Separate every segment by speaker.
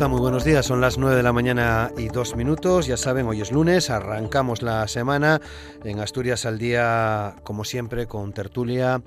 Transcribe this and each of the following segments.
Speaker 1: Muy buenos días. Son las 9 de la mañana y dos minutos. Ya saben, hoy es lunes, arrancamos la semana en Asturias al día, como siempre, con tertulia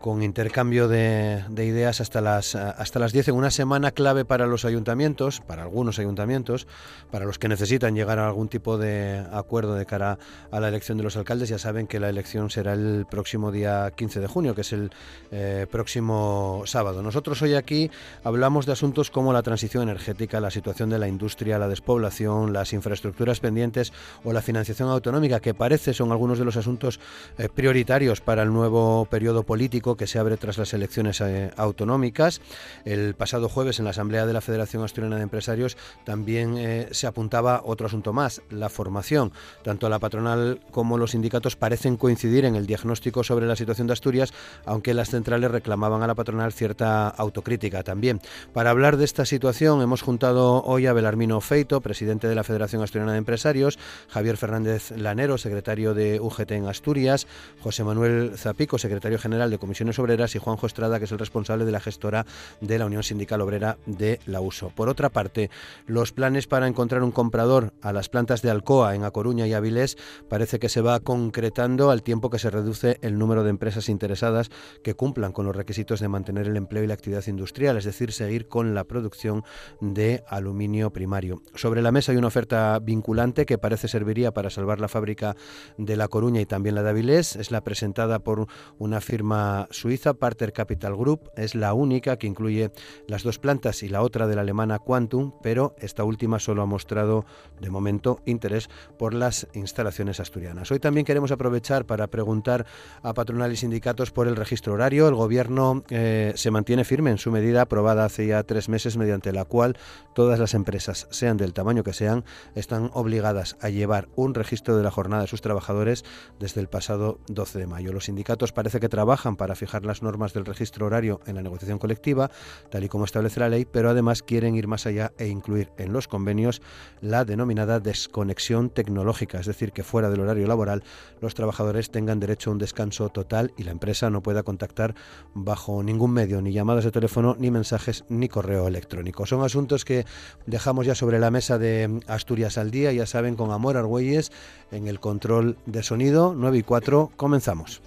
Speaker 1: con intercambio de, ideas hasta las, hasta las 10 en una semana clave para los ayuntamientos, algunos ayuntamientos, para los que necesitan llegar a algún tipo de acuerdo de cara a la elección de los alcaldes. Ya saben que la elección será el próximo día 15 de junio, que es el eh, próximo sábado. Nosotros hoy aquí hablamos de asuntos como la transición energética, la situación de la industria, la despoblación, las infraestructuras pendientes o la financiación autonómica, que parece son algunos de los asuntos eh, prioritarios para el nuevo periodo político que se abre tras las elecciones eh, autonómicas. El pasado jueves en la Asamblea de la Federación Asturiana de Empresarios también eh, se apuntaba otro asunto más, la formación. Tanto la patronal como los sindicatos parecen coincidir en el diagnóstico sobre la situación de Asturias, aunque las centrales reclamaban a la patronal cierta autocrítica también. Para hablar de esta situación hemos juntado hoy a Belarmino Feito, presidente de la Federación Asturiana de Empresarios, Javier Fernández Lanero, secretario de UGT en Asturias, José Manuel Zapico, secretario general de Comisión Obreras y Juanjo Estrada, que es el responsable de la gestora de la Unión Sindical Obrera de la USO. Por otra parte, los planes para encontrar un comprador a las plantas de Alcoa en A Coruña y Avilés parece que se va concretando al tiempo que se reduce el número de empresas interesadas que cumplan con los requisitos de mantener el empleo y la actividad industrial, es decir, seguir con la producción de aluminio primario. Sobre la mesa hay una oferta vinculante que parece serviría para salvar la fábrica de La Coruña y también la de Avilés. Es la presentada por una firma suiza Parter Capital Group es la única que incluye las dos plantas y la otra de la alemana Quantum, pero esta última solo ha mostrado de momento interés por las instalaciones asturianas. Hoy también queremos aprovechar para preguntar a patronal y sindicatos por el registro horario. El gobierno eh, se mantiene firme en su medida aprobada hace ya tres meses mediante la cual todas las empresas, sean del tamaño que sean, están obligadas a llevar un registro de la jornada de sus trabajadores desde el pasado 12 de mayo. Los sindicatos parece que trabajan para fijar las normas del registro horario en la negociación colectiva, tal y como establece la ley, pero además quieren ir más allá e incluir en los convenios la denominada desconexión tecnológica, es decir, que fuera del horario laboral los trabajadores tengan derecho a un descanso total y la empresa no pueda contactar bajo ningún medio, ni llamadas de teléfono, ni mensajes, ni correo electrónico. Son asuntos que dejamos ya sobre la mesa de Asturias al día, ya saben, con Amor Argüelles en el control de sonido 9 y 4. Comenzamos.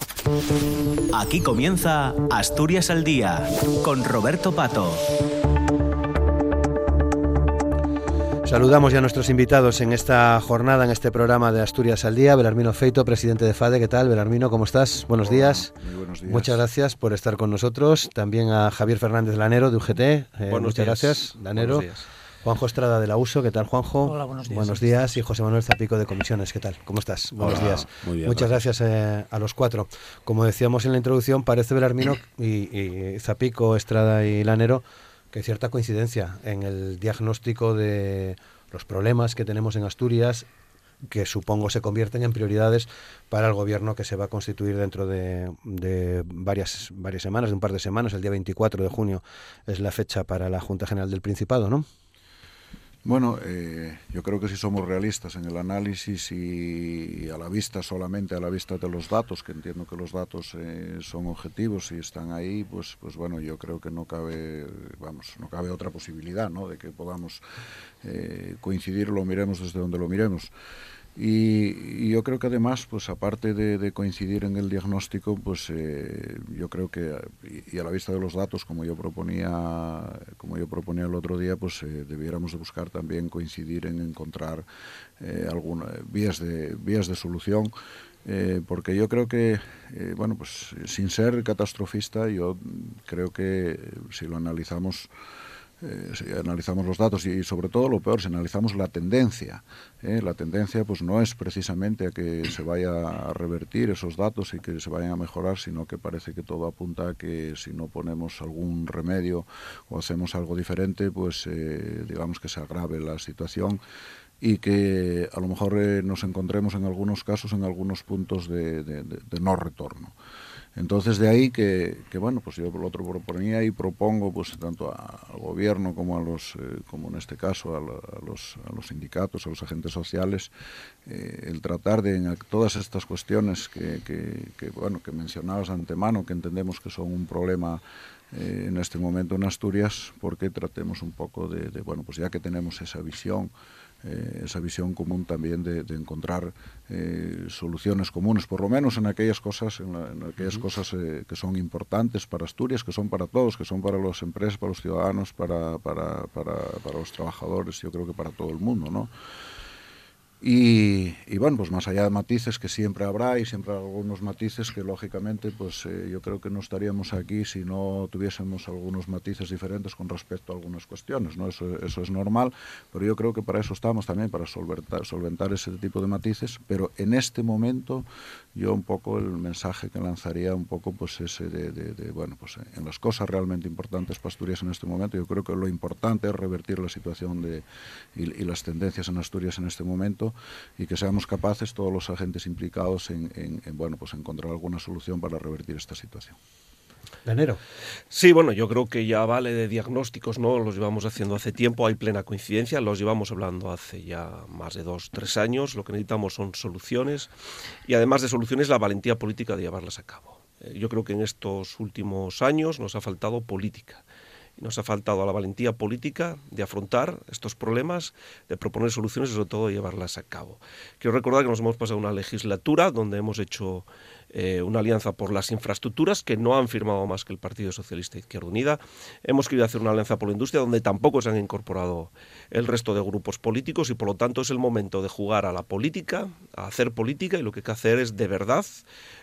Speaker 2: Aquí comienza Asturias al Día con Roberto Pato.
Speaker 1: Saludamos ya a nuestros invitados en esta jornada, en este programa de Asturias al Día. Belarmino Feito, presidente de FADE. ¿Qué tal, Belarmino? ¿Cómo estás? Buenos días.
Speaker 3: Muy buenos días.
Speaker 1: Muchas gracias por estar con nosotros. También a Javier Fernández Lanero, de UGT. Eh, muchas gracias, Lanero. Buenos días. Juanjo Estrada de la USO, ¿qué tal Juanjo?
Speaker 4: Hola, buenos días.
Speaker 1: Buenos días. Y José Manuel Zapico de Comisiones, ¿qué tal? ¿Cómo estás? Buenos días. Muchas gracias eh, a los cuatro. Como decíamos en la introducción, parece Belarmino y, y Zapico, Estrada y Lanero que hay cierta coincidencia en el diagnóstico de los problemas que tenemos en Asturias que supongo se convierten en prioridades para el gobierno que se va a constituir dentro de, de, varias, varias semanas, de un par de semanas. El día 24 de junio es la fecha para la Junta General del Principado, ¿no?
Speaker 3: Bueno, eh, yo creo que si somos realistas en el análisis y a la vista, solamente a la vista de los datos, que entiendo que los datos eh, son objetivos y están ahí, pues, pues bueno, yo creo que no cabe, vamos, no cabe otra posibilidad, ¿no? De que podamos eh, coincidir, lo miremos desde donde lo miremos. Y, yo creo que además, pues aparte de, coincidir en el diagnóstico, pues eh, yo creo que y, a la vista de los datos, como yo proponía, como yo proponía el otro día, pues eh, debiéramos de buscar también coincidir en encontrar eh, vías de vías de solución. porque yo creo que, bueno, pues sin ser catastrofista, yo creo que si lo analizamos eh, si analizamos los datos y, sobre todo lo peor, si analizamos la tendencia, ¿eh? la tendencia pues no es precisamente a que se vaya a revertir esos datos y que se vayan a mejorar, sino que parece que todo apunta a que si no ponemos algún remedio o hacemos algo diferente, pues eh, digamos que se agrave la situación y que a lo mejor eh, nos encontremos en algunos casos en algunos puntos de, no retorno. Entonces de ahí que, bueno, pues yo lo otro proponía y propongo pues tanto al gobierno como a los, eh, como en este caso a, los, sindicatos, a los agentes sociales, eh, el tratar de todas estas cuestiones que, bueno, que mencionabas antemano, que entendemos que son un problema en este momento en Asturias, porque tratemos un poco de, de, bueno, pues ya que tenemos esa visión eh, esa visión común también de, encontrar eh, soluciones comunes, por lo menos en aquellas cosas, en, aquellas cosas eh, que son importantes para Asturias, que son para todos, que son para las empresas, para los ciudadanos, para, para, para, para los trabajadores, yo creo que para todo el mundo, ¿no? Y, bueno, pues más allá de matices que siempre habrá y siempre algunos matices que lógicamente pues eh, yo creo que no estaríamos aquí si no tuviésemos algunos matices diferentes con respecto a algunas cuestiones, ¿no? Eso, eso es normal, pero yo creo que para eso estamos también, para solventar, solventar ese tipo de matices, pero en este momento yo un poco el mensaje que lanzaría un poco pues ese de, bueno, pues en las cosas realmente importantes para Asturias en este momento, yo creo que lo importante es revertir la situación de, y las tendencias en Asturias en este momento y que seamos capaces todos los agentes implicados en, bueno pues encontrar alguna solución para revertir esta situación.
Speaker 1: Enero
Speaker 4: Sí, bueno, yo creo que ya vale de diagnósticos, ¿no? Los llevamos haciendo hace tiempo, hay plena coincidencia, los llevamos hablando hace ya más de dos, tres años. Lo que necesitamos son soluciones y además de soluciones, la valentía política de llevarlas a cabo. Eh, yo creo que en estos últimos años nos ha faltado política nos ha faltado la valentía política de afrontar estos problemas, de proponer soluciones y sobre todo de llevarlas a cabo. Quiero recordar que nos hemos pasado una legislatura donde hemos hecho eh, una alianza por las infraestructuras que no han firmado más que el Partido Socialista Izquierda Unida. Hemos querido hacer una alianza por la industria donde tampoco se han incorporado el resto de grupos políticos y por lo tanto es el momento de jugar a la política, a hacer política y lo que hay que hacer es de verdad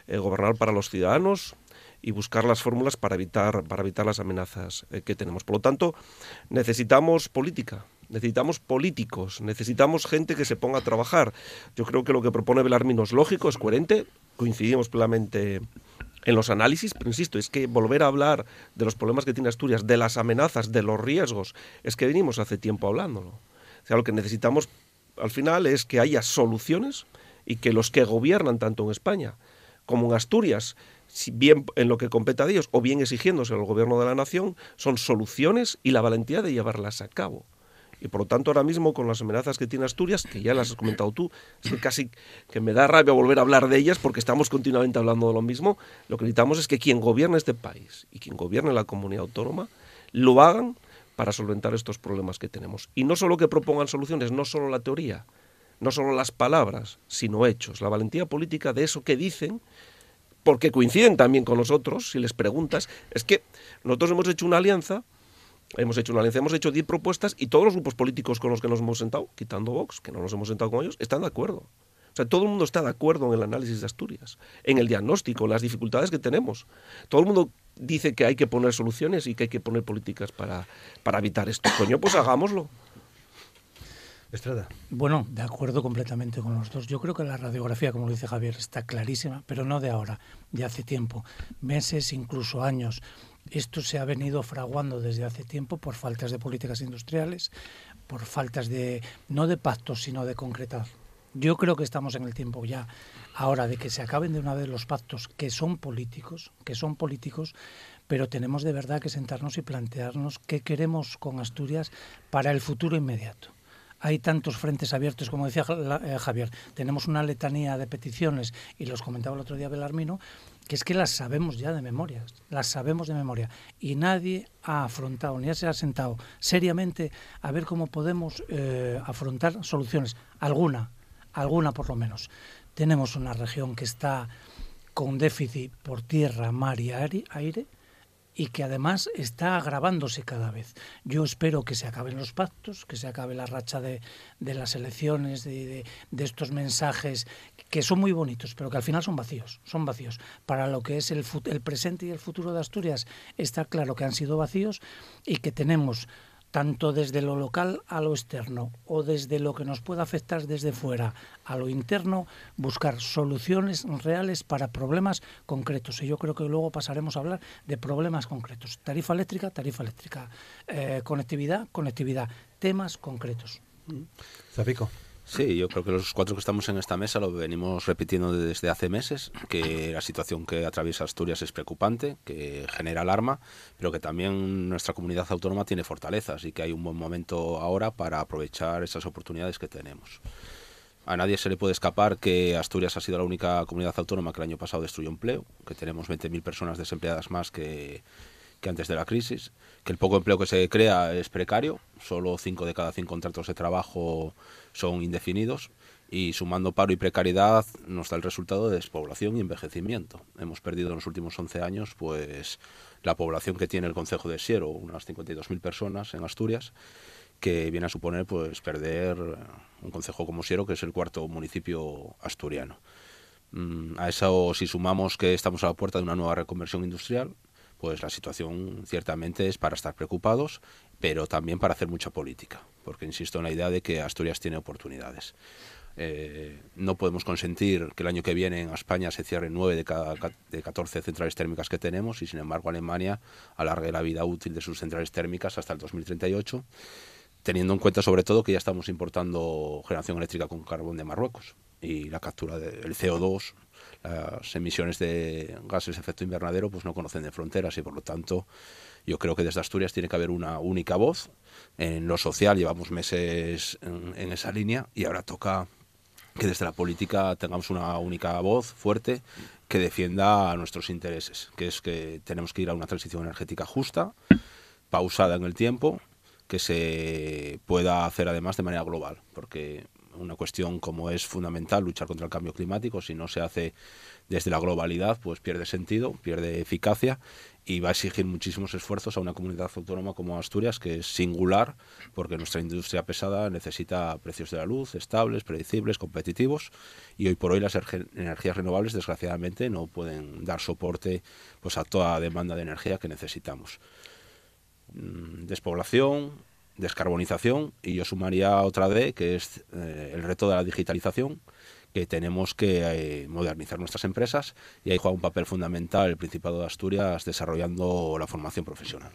Speaker 4: eh, gobernar para los ciudadanos, y buscar las fórmulas para evitar, para evitar las amenazas eh, que tenemos. Por lo tanto, necesitamos política, necesitamos políticos, necesitamos gente que se ponga a trabajar. Yo creo que lo que propone Belarmino es lógico, es coherente, coincidimos plenamente en los análisis, pero insisto, es que volver a hablar de los problemas que tiene Asturias, de las amenazas, de los riesgos, es que venimos hace tiempo hablándolo. O sea, lo que necesitamos al final es que haya soluciones y que los que gobiernan tanto en España como en Asturias bien en lo que compete a ellos o bien exigiéndose al gobierno de la nación, son soluciones y la valentía de llevarlas a cabo. Y por lo tanto, ahora mismo, con las amenazas que tiene Asturias, que ya las has comentado tú, es que casi que me da rabia volver a hablar de ellas porque estamos continuamente hablando de lo mismo, lo que necesitamos es que quien gobierne este país y quien gobierne la comunidad autónoma lo hagan para solventar estos problemas que tenemos. Y no solo que propongan soluciones, no solo la teoría, no solo las palabras, sino hechos, la valentía política de eso que dicen porque coinciden también con nosotros, si les preguntas, es que nosotros hemos hecho una alianza, hemos hecho una alianza, hemos hecho 10 propuestas y todos los grupos políticos con los que nos hemos sentado, quitando Vox, que no nos hemos sentado con ellos, están de acuerdo. O sea, todo el mundo está de acuerdo en el análisis de Asturias, en el diagnóstico, en las dificultades que tenemos. Todo el mundo dice que hay que poner soluciones y que hay que poner políticas para, para evitar esto. Coño, pues hagámoslo.
Speaker 1: Estrada.
Speaker 5: Bueno, de acuerdo completamente con los dos. Yo creo que la radiografía, como lo dice Javier, está clarísima, pero no de ahora, de hace tiempo, meses, incluso años. Esto se ha venido fraguando desde hace tiempo por faltas de políticas industriales, por faltas de, no de pactos, sino de concretar. Yo creo que estamos en el tiempo ya. Ahora de que se acaben de una vez los pactos que son políticos, que son políticos, pero tenemos de verdad que sentarnos y plantearnos qué queremos con Asturias para el futuro inmediato. Hay tantos frentes abiertos, como decía eh, Javier, tenemos una letanía de peticiones, y los comentaba el otro día Belarmino, que es que las sabemos ya de memoria, las sabemos de memoria, y nadie ha afrontado, ni se ha sentado seriamente a ver cómo podemos eh, afrontar soluciones, alguna, alguna por lo menos. Tenemos una región que está con déficit por tierra, mar y aire, y que además está agravándose cada vez. Yo espero que se acaben los pactos, que se acabe la racha de, las elecciones, de, estos mensajes que son muy bonitos, pero que al final son vacíos, son vacíos. Para lo que es el, el presente y el futuro de Asturias está claro que han sido vacíos y que tenemos tanto desde lo local a lo externo o desde lo que nos pueda afectar desde fuera a lo interno, buscar soluciones reales para problemas concretos. Y yo creo que luego pasaremos a hablar de problemas concretos. Tarifa eléctrica, tarifa eléctrica. Eh, conectividad, conectividad. Temas concretos.
Speaker 1: Zapico.
Speaker 6: Sí, yo creo que los cuatro que estamos en esta mesa lo venimos repitiendo desde hace meses, que la situación que atraviesa Asturias es preocupante, que genera alarma, pero que también nuestra comunidad autónoma tiene fortalezas y que hay un buen momento ahora para aprovechar esas oportunidades que tenemos. A nadie se le puede escapar que Asturias ha sido la única comunidad autónoma que el año pasado destruyó empleo, que tenemos 20.000 personas desempleadas más que, que antes de la crisis, que el poco empleo que se crea es precario, solo 5 de cada 5 contratos de trabajo son indefinidos y sumando paro y precariedad nos da el resultado de despoblación y envejecimiento. Hemos perdido en los últimos 11 años pues la población que tiene el concejo de Siero, unas 52.000 personas en Asturias, que viene a suponer pues perder un concejo como Siero, que es el cuarto municipio asturiano. Mm, a eso si sumamos que estamos a la puerta de una nueva reconversión industrial, pues la situación ciertamente es para estar preocupados, pero también para hacer mucha política, porque insisto en la idea de que Asturias tiene oportunidades. Eh, no podemos consentir que el año que viene en España se cierren 9 de cada de 14 centrales térmicas que tenemos y sin embargo Alemania alargue la vida útil de sus centrales térmicas hasta el 2038, teniendo en cuenta sobre todo que ya estamos importando generación eléctrica con carbón de Marruecos y la captura del CO2 las emisiones de gases de efecto invernadero pues no conocen de fronteras y por lo tanto yo creo que desde Asturias tiene que haber una única voz. En lo social llevamos meses en, esa línea y ahora toca que desde la política tengamos una única voz fuerte que defienda nuestros intereses, que es que tenemos que ir a una transición energética justa, pausada en el tiempo, que se pueda hacer además de manera global, porque una cuestión como es fundamental luchar contra el cambio climático, si no se hace desde la globalidad, pues pierde sentido, pierde eficacia y va a exigir muchísimos esfuerzos a una comunidad autónoma como Asturias, que es singular, porque nuestra industria pesada necesita precios de la luz estables, predecibles, competitivos, y hoy por hoy las energías renovables, desgraciadamente, no pueden dar soporte pues, a toda demanda de energía que necesitamos. Mm, despoblación, descarbonización y yo sumaría otra D, que es eh, el reto de la digitalización, que tenemos que eh, modernizar nuestras empresas y ahí juega un papel fundamental el Principado de Asturias desarrollando la formación profesional.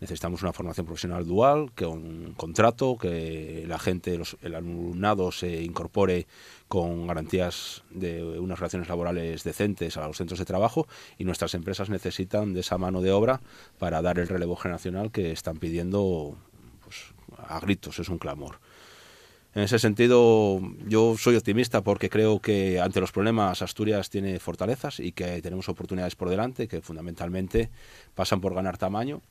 Speaker 6: Necesitamos una formación profesional dual, que un contrato, que la gente, el alumnado se incorpore con garantías de unas relaciones laborales decentes a los centros de trabajo y nuestras empresas necesitan de esa mano de obra para dar el relevo generacional que están pidiendo a gritos, es un clamor. En ese sentido, yo soy optimista porque creo que ante los problemas Asturias tiene fortalezas y que tenemos oportunidades por delante que fundamentalmente pasan por ganar tamaño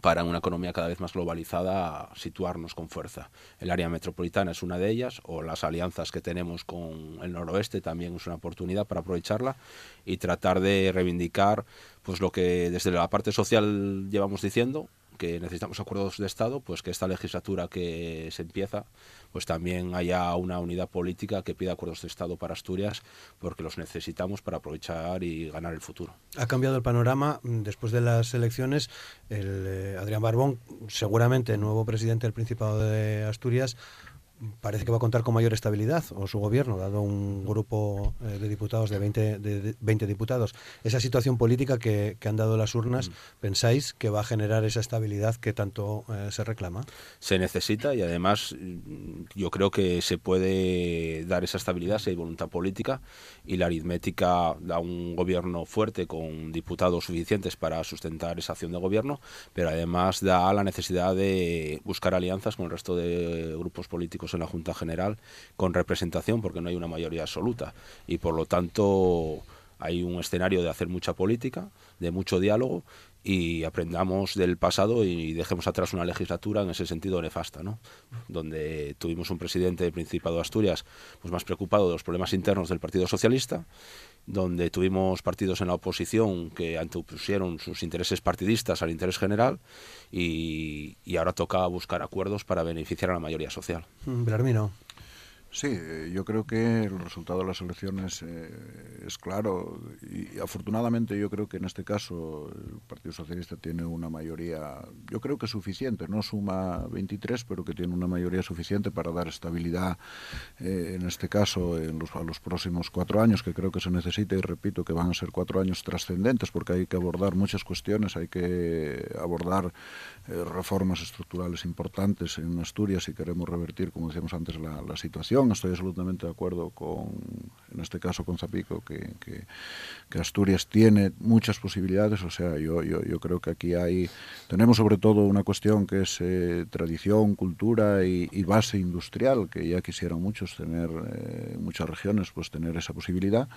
Speaker 6: para una economía cada vez más globalizada situarnos con fuerza. El área metropolitana es una de ellas, o las alianzas que tenemos con el noroeste también es una oportunidad para aprovecharla y tratar de reivindicar pues lo que desde la parte social llevamos diciendo, que necesitamos acuerdos de Estado, pues que esta legislatura que se empieza, pues también haya una unidad política que pida acuerdos de Estado para Asturias, porque los necesitamos para aprovechar y ganar el futuro.
Speaker 1: Ha cambiado el panorama mm, después de las elecciones. El eh, Adrián Barbón, seguramente nuevo presidente del Principado de Asturias, parece que va a contar con mayor estabilidad, o su gobierno, dado un grupo eh, de diputados de 20, de 20 diputados. Esa situación política que, han dado las urnas, mm. ¿pensáis que va a generar esa estabilidad que tanto eh, se reclama?
Speaker 6: Se necesita y además yo creo que se puede dar esa estabilidad si hay voluntad política y la aritmética da un gobierno fuerte con diputados suficientes para sustentar esa acción de gobierno, pero además da la necesidad de buscar alianzas con el resto de grupos políticos en la Junta General con representación porque no hay una mayoría absoluta y por lo tanto hay un escenario de hacer mucha política, de mucho diálogo y aprendamos del pasado y dejemos atrás una legislatura en ese sentido nefasta, ¿no? donde tuvimos un presidente del Principado de Asturias pues más preocupado de los problemas internos del Partido Socialista donde tuvimos partidos en la oposición que antepusieron sus intereses partidistas al interés general y, ahora toca buscar acuerdos para beneficiar a la mayoría social.
Speaker 1: Blarmino.
Speaker 3: Sí, eh, yo creo que el resultado de las elecciones eh, es claro. Y, afortunadamente yo creo que en este caso el Partido Socialista tiene una mayoría, yo creo que suficiente, no suma 23, pero que tiene una mayoría suficiente para dar estabilidad eh, en este caso en los, a los próximos cuatro años, que creo que se necesita y repito que van a ser cuatro años trascendentes porque hay que abordar muchas cuestiones, hay que abordar reformas estructurales importantes en Asturias si queremos revertir, como decíamos antes, la, la situación Estoy absolutamente de acuerdo con, en este caso con Zapico, que, que, Asturias tiene muchas posibilidades. O sea, yo, yo, yo, creo que aquí hay, tenemos sobre todo una cuestión que es eh, tradición, cultura y, base industrial, que ya quisieran muchos tener, eh, muchas regiones, pues tener esa posibilidad.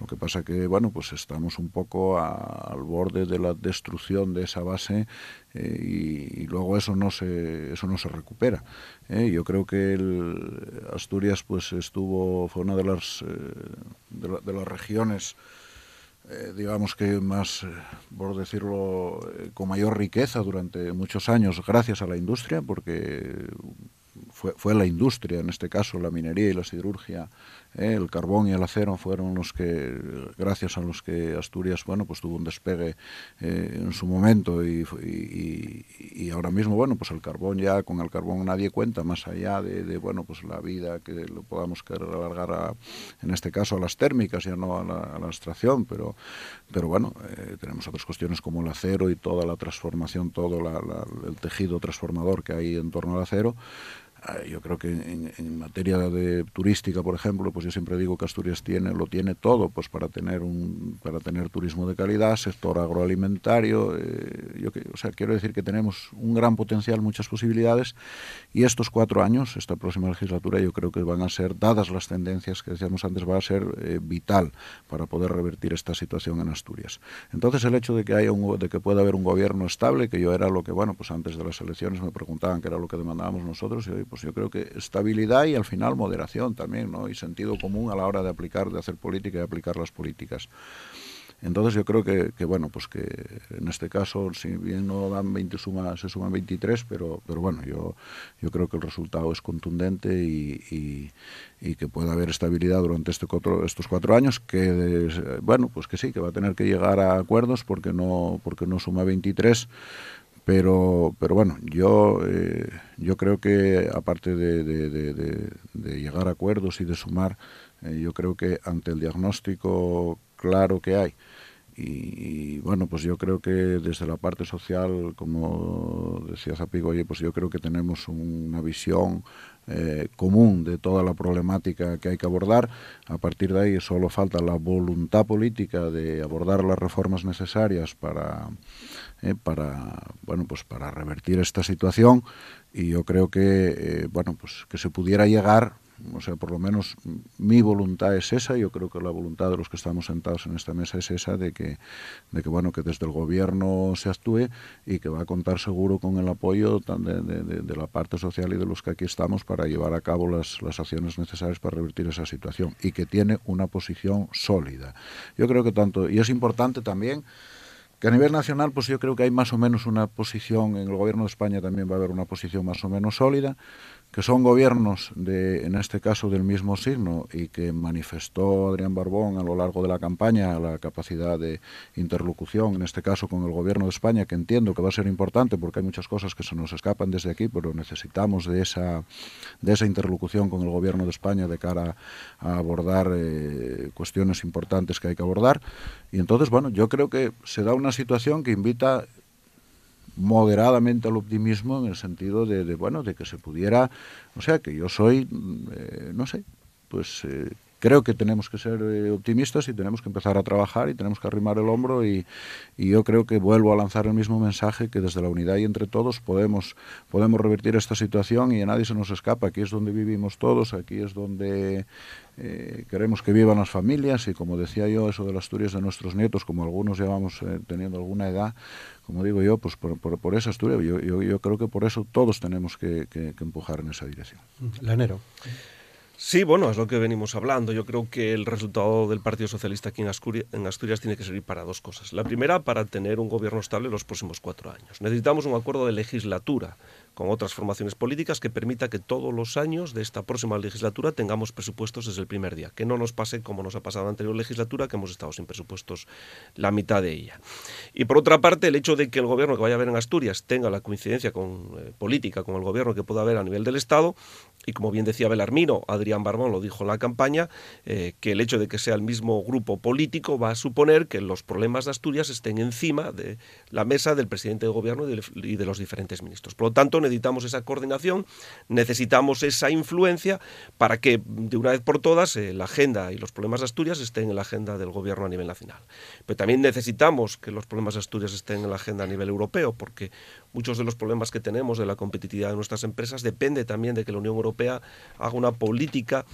Speaker 3: Lo que pasa que, bueno, pues estamos un poco al borde de la destrucción de esa base eh, y, luego eso no se, eso no se recupera. Eh, yo creo que Asturias pues estuvo fue una de las eh, de, las regiones digamos que más por decirlo con mayor riqueza durante muchos años gracias a la industria porque fue, fue la industria en este caso la minería y la siderurgia el carbón y el acero fueron los que, gracias a los que Asturias, bueno, pues tuvo un despegue eh, en su momento y, ahora mismo, bueno, pues el carbón ya, con el carbón nadie cuenta, más allá de, bueno, pues la vida que lo podamos querer alargar a, en este caso a las térmicas, ya no a la, extracción, pero, pero bueno, eh, tenemos otras cuestiones como el acero y toda la transformación, todo el tejido transformador que hay en torno al acero, yo creo que en, en, materia de turística, por ejemplo, pues yo siempre digo que Asturias tiene, lo tiene todo, pues para tener un, para tener turismo de calidad, sector agroalimentario, eh, yo que, o sea, quiero decir que tenemos un gran potencial, muchas posibilidades, y estos cuatro años, esta próxima legislatura, yo creo que van a ser, dadas las tendencias que decíamos antes, va a ser eh, vital para poder revertir esta situación en Asturias. Entonces, el hecho de que haya un, de que pueda haber un gobierno estable, que yo era lo que, bueno, pues antes de las elecciones me preguntaban qué era lo que demandábamos nosotros, y pues yo creo que estabilidad y al final moderación también, ¿no? Y sentido común a la hora de aplicar, de hacer política y aplicar las políticas. Entonces yo creo que, bueno, pues que en este caso, si bien no dan 20, suma, se suman 23, pero, pero bueno, yo, yo creo que el resultado es contundente y, y, y que pueda haber estabilidad durante este cuatro, estos cuatro años, que bueno, pues que sí, que va a tener que llegar a acuerdos porque no, porque no suma 23, pero, pero bueno, yo, eh, yo creo que aparte de, llegar a acuerdos y de sumar, eh, yo creo que ante el diagnóstico claro que hay, y, bueno, pues yo creo que desde la parte social, como decía Zapigo, oye, pues yo creo que tenemos una visión eh, común de toda la problemática que hay que abordar. A partir de ahí solo falta la voluntad política de abordar las reformas necesarias para, eh, para, bueno, pues para revertir esta situación y yo creo que, eh, bueno, pues que se pudiera llegar o sea, por lo menos mi voluntad es esa, yo creo que la voluntad de los que estamos sentados en esta mesa es esa, de que, de que bueno, que desde el gobierno se actúe y que va a contar seguro con el apoyo de, la parte social y de los que aquí estamos para llevar a cabo las, las acciones necesarias para revertir esa situación y que tiene una posición sólida. Yo creo que tanto, y es importante también, que a nivel nacional, pues yo creo que hay más o menos una posición, en el gobierno de España también va a haber una posición más o menos sólida, que son gobiernos, de, en este caso del mismo signo, y que manifestó Adrián Barbón a lo largo de la campaña la capacidad de interlocución, en este caso con el gobierno de España, que entiendo que va a ser importante porque hay muchas cosas que se nos escapan desde aquí, pero necesitamos de esa, de esa interlocución con el gobierno de España de cara a abordar eh, cuestiones importantes que hay que abordar. Y entonces, bueno, yo creo que se da una situación que invita moderadamente al optimismo en el sentido de, de, bueno de que se pudiera o sea que yo soy eh, no sé pues eh, creo que tenemos que ser eh, optimistas y tenemos que empezar a trabajar y tenemos que arrimar el hombro y, yo creo que vuelvo a lanzar el mismo mensaje que desde la unidad y entre todos podemos podemos revertir esta situación y a nadie se nos escapa. Aquí es donde vivimos todos aquí es donde eh, queremos que vivan las familias y como decía yo eso de las Asturias de nuestros nietos como algunos llevamos eh, teniendo alguna edad como digo yo pues por, por, esa Asturias yo, creo que por eso todos tenemos que, que, que empujar en esa dirección.
Speaker 1: Lanero
Speaker 4: Sí, bueno, es lo que venimos hablando. Yo creo que el resultado del Partido Socialista aquí en Asturias, en Asturias, tiene que servir para dos cosas. La primera, para tener un gobierno estable los próximos cuatro años. Necesitamos un acuerdo de legislatura con otras formaciones políticas que permita que todos los años de esta próxima legislatura tengamos presupuestos desde el primer día, que no nos pase como nos ha pasado en la anterior legislatura, que hemos estado sin presupuestos la mitad de ella. Y por otra parte, el hecho de que el gobierno que vaya a haber en Asturias tenga la coincidencia con, eh, política con el gobierno que pueda haber a nivel del Estado, y como bien decía Belarmino, Adrián Barbón lo dijo en la campaña, eh, que el hecho de que sea el mismo grupo político va a suponer que los problemas de Asturias estén encima de la mesa del presidente del gobierno y de, los diferentes ministros. Por lo tanto, necesitamos esa coordinación, necesitamos esa influencia para que de una vez por todas eh, la agenda y los problemas de Asturias estén en la agenda del gobierno a nivel nacional. Pero también necesitamos que los problemas de Asturias estén en la agenda a nivel europeo, porque muchos de los problemas que tenemos de la competitividad de nuestras empresas depende también de que la Unión Europea haga una política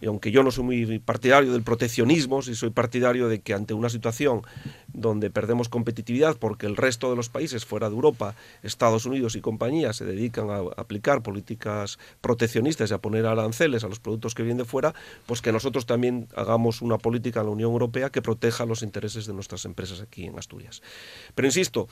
Speaker 4: y aunque yo no soy muy partidario del proteccionismo, sí soy partidario de que ante una situación donde perdemos competitividad porque el resto de los países fuera de Europa, Estados Unidos y compañías se dedican a aplicar políticas proteccionistas y a poner aranceles a los productos que vienen de fuera, pues que nosotros también hagamos una política en la Unión Europea que proteja los intereses de nuestras empresas aquí en Asturias. Pero insisto,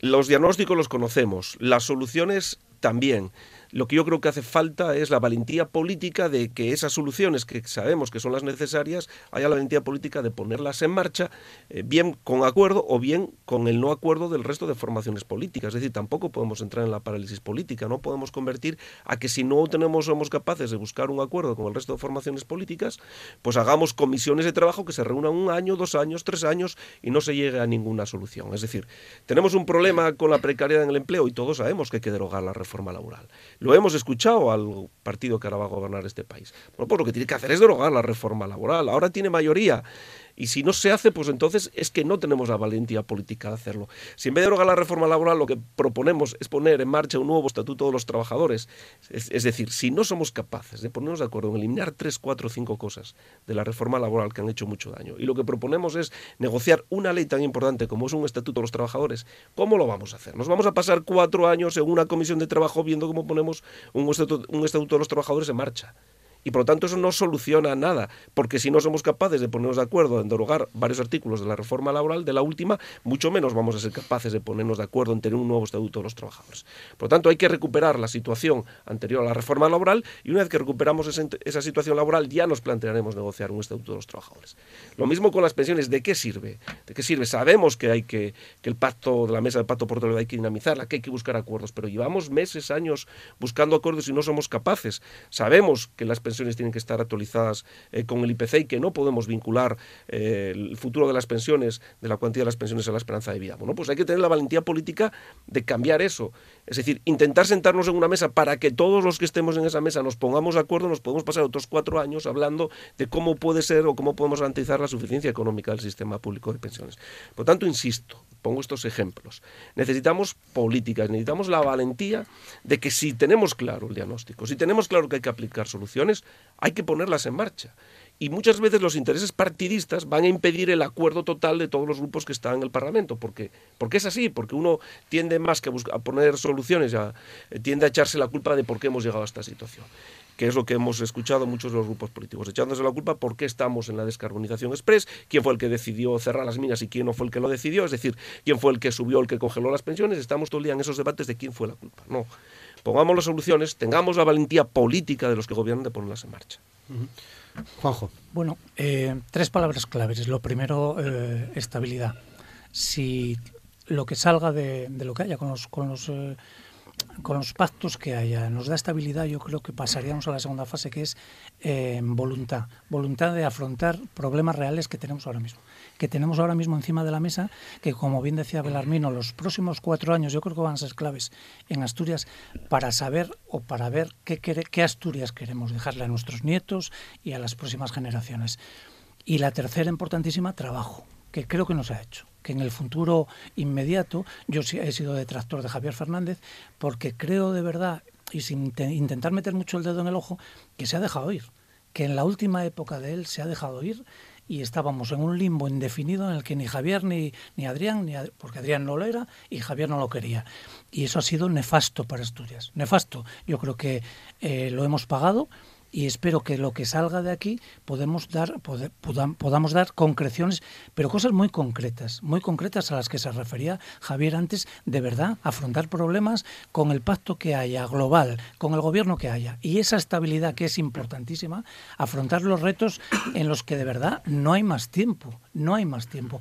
Speaker 4: los diagnósticos los conocemos, las soluciones también. Lo que yo creo que hace falta es la valentía política de que esas soluciones que sabemos que son las necesarias, haya la valentía política de ponerlas en marcha, eh, bien con acuerdo o bien con el no acuerdo del resto de formaciones políticas. Es decir, tampoco podemos entrar en la parálisis política, no podemos convertir a que si no tenemos, somos capaces de buscar un acuerdo con el resto de formaciones políticas, pues hagamos comisiones de trabajo que se reúnan un año, dos años, tres años y no se llegue a ninguna solución. Es decir, tenemos un problema con la precariedad en el empleo y todos sabemos que hay que derogar la reforma laboral. Lo hemos escuchado al partido que ahora va a gobernar este país. Bueno, pues lo que tiene que hacer es derogar la reforma laboral. Ahora tiene mayoría y si no se hace, pues entonces es que no tenemos la valentía política de hacerlo. Si en vez de derogar la reforma laboral lo que proponemos es poner en marcha un nuevo estatuto de los trabajadores, es, decir, si no somos capaces de ponernos de acuerdo en eliminar tres, cuatro, cinco cosas de la reforma laboral que han hecho mucho daño, y lo que proponemos es negociar una ley tan importante como es un estatuto de los trabajadores, ¿cómo lo vamos a hacer? Nos vamos a pasar cuatro años en una comisión de trabajo viendo cómo ponemos un un estatuto de los trabajadores en marcha y por lo tanto eso no soluciona nada, porque si no somos capaces de ponernos de acuerdo en derogar varios artículos de la reforma laboral, de la última, mucho menos vamos a ser capaces de ponernos de acuerdo en tener un nuevo estatuto de los trabajadores. Por lo tanto, hay que recuperar la situación anterior a la reforma laboral y una vez que recuperamos esa, situación laboral ya nos plantearemos negociar un estatuto de los trabajadores. Lo mismo con las pensiones, ¿de qué sirve? ¿De qué sirve? Sabemos que hay que, que el pacto de la mesa del pacto por hay que dinamizarla, que hay que buscar acuerdos, pero llevamos meses, años buscando acuerdos y no somos capaces. Sabemos que las pensiones tienen que estar actualizadas eh, con el IPC y que no podemos vincular eh, el futuro de las pensiones, de la cuantía de las pensiones a la esperanza de vida. Bueno, pues hay que tener la valentía política de cambiar eso. Es decir, intentar sentarnos en una mesa para que todos los que estemos en esa mesa nos pongamos de acuerdo, nos podemos pasar otros cuatro años hablando de cómo puede ser o cómo podemos garantizar la suficiencia económica del sistema público de pensiones. Por tanto, insisto, pongo estos ejemplos. Necesitamos políticas, necesitamos la valentía de que si tenemos claro el diagnóstico, si tenemos claro que hay que aplicar soluciones, hay que ponerlas en marcha. Y muchas veces los intereses partidistas van a impedir el acuerdo total de todos los grupos que están en el Parlamento, porque, porque es así, porque uno tiende más que a, poner soluciones, a, eh, tiende a echarse la culpa de por qué hemos llegado a esta situación que es lo que hemos escuchado muchos de los grupos políticos, echándose la culpa por qué estamos en la descarbonización express, quién fue el que decidió cerrar las minas y quién no fue el que lo decidió, es decir, quién fue el que subió, el que congeló las pensiones, estamos todo el día en esos debates de quién fue la culpa. No, pongamos las soluciones, tengamos la valentía política de los que gobiernan de ponerlas en marcha.
Speaker 1: Juanjo.
Speaker 5: Bueno, eh, tres palabras claves. Lo primero, eh, estabilidad. Si lo que salga de, lo que haya con los, con los eh, con los pactos que haya, nos da estabilidad, yo creo que pasaríamos a la segunda fase, que es eh, voluntad. Voluntad de afrontar problemas reales que tenemos ahora mismo. Que tenemos ahora mismo encima de la mesa, que como bien decía Belarmino, los próximos cuatro años yo creo que van a ser claves en Asturias para saber o para ver qué, Asturias queremos dejarle a nuestros nietos y a las próximas generaciones. Y la tercera importantísima, trabajo, que creo que no se ha hecho que en el futuro inmediato, yo he sido detractor de Javier Fernández, porque creo de verdad, y sin intentar meter mucho el dedo en el ojo, que se ha dejado ir, que en la última época de él se ha dejado ir y estábamos en un limbo indefinido en el que ni Javier ni, ni Adrián, ni porque Adrián no lo era y Javier no lo quería. Y eso ha sido nefasto para Asturias, nefasto. Yo creo que eh, lo hemos pagado y espero que lo que salga de aquí podemos dar, podamos dar concreciones, pero cosas muy concretas, muy concretas a las que se refería Javier antes, de verdad, afrontar problemas con el pacto que haya global, con el gobierno que haya, y esa estabilidad que es importantísima, afrontar los retos en los que de verdad no hay más tiempo, no hay más tiempo.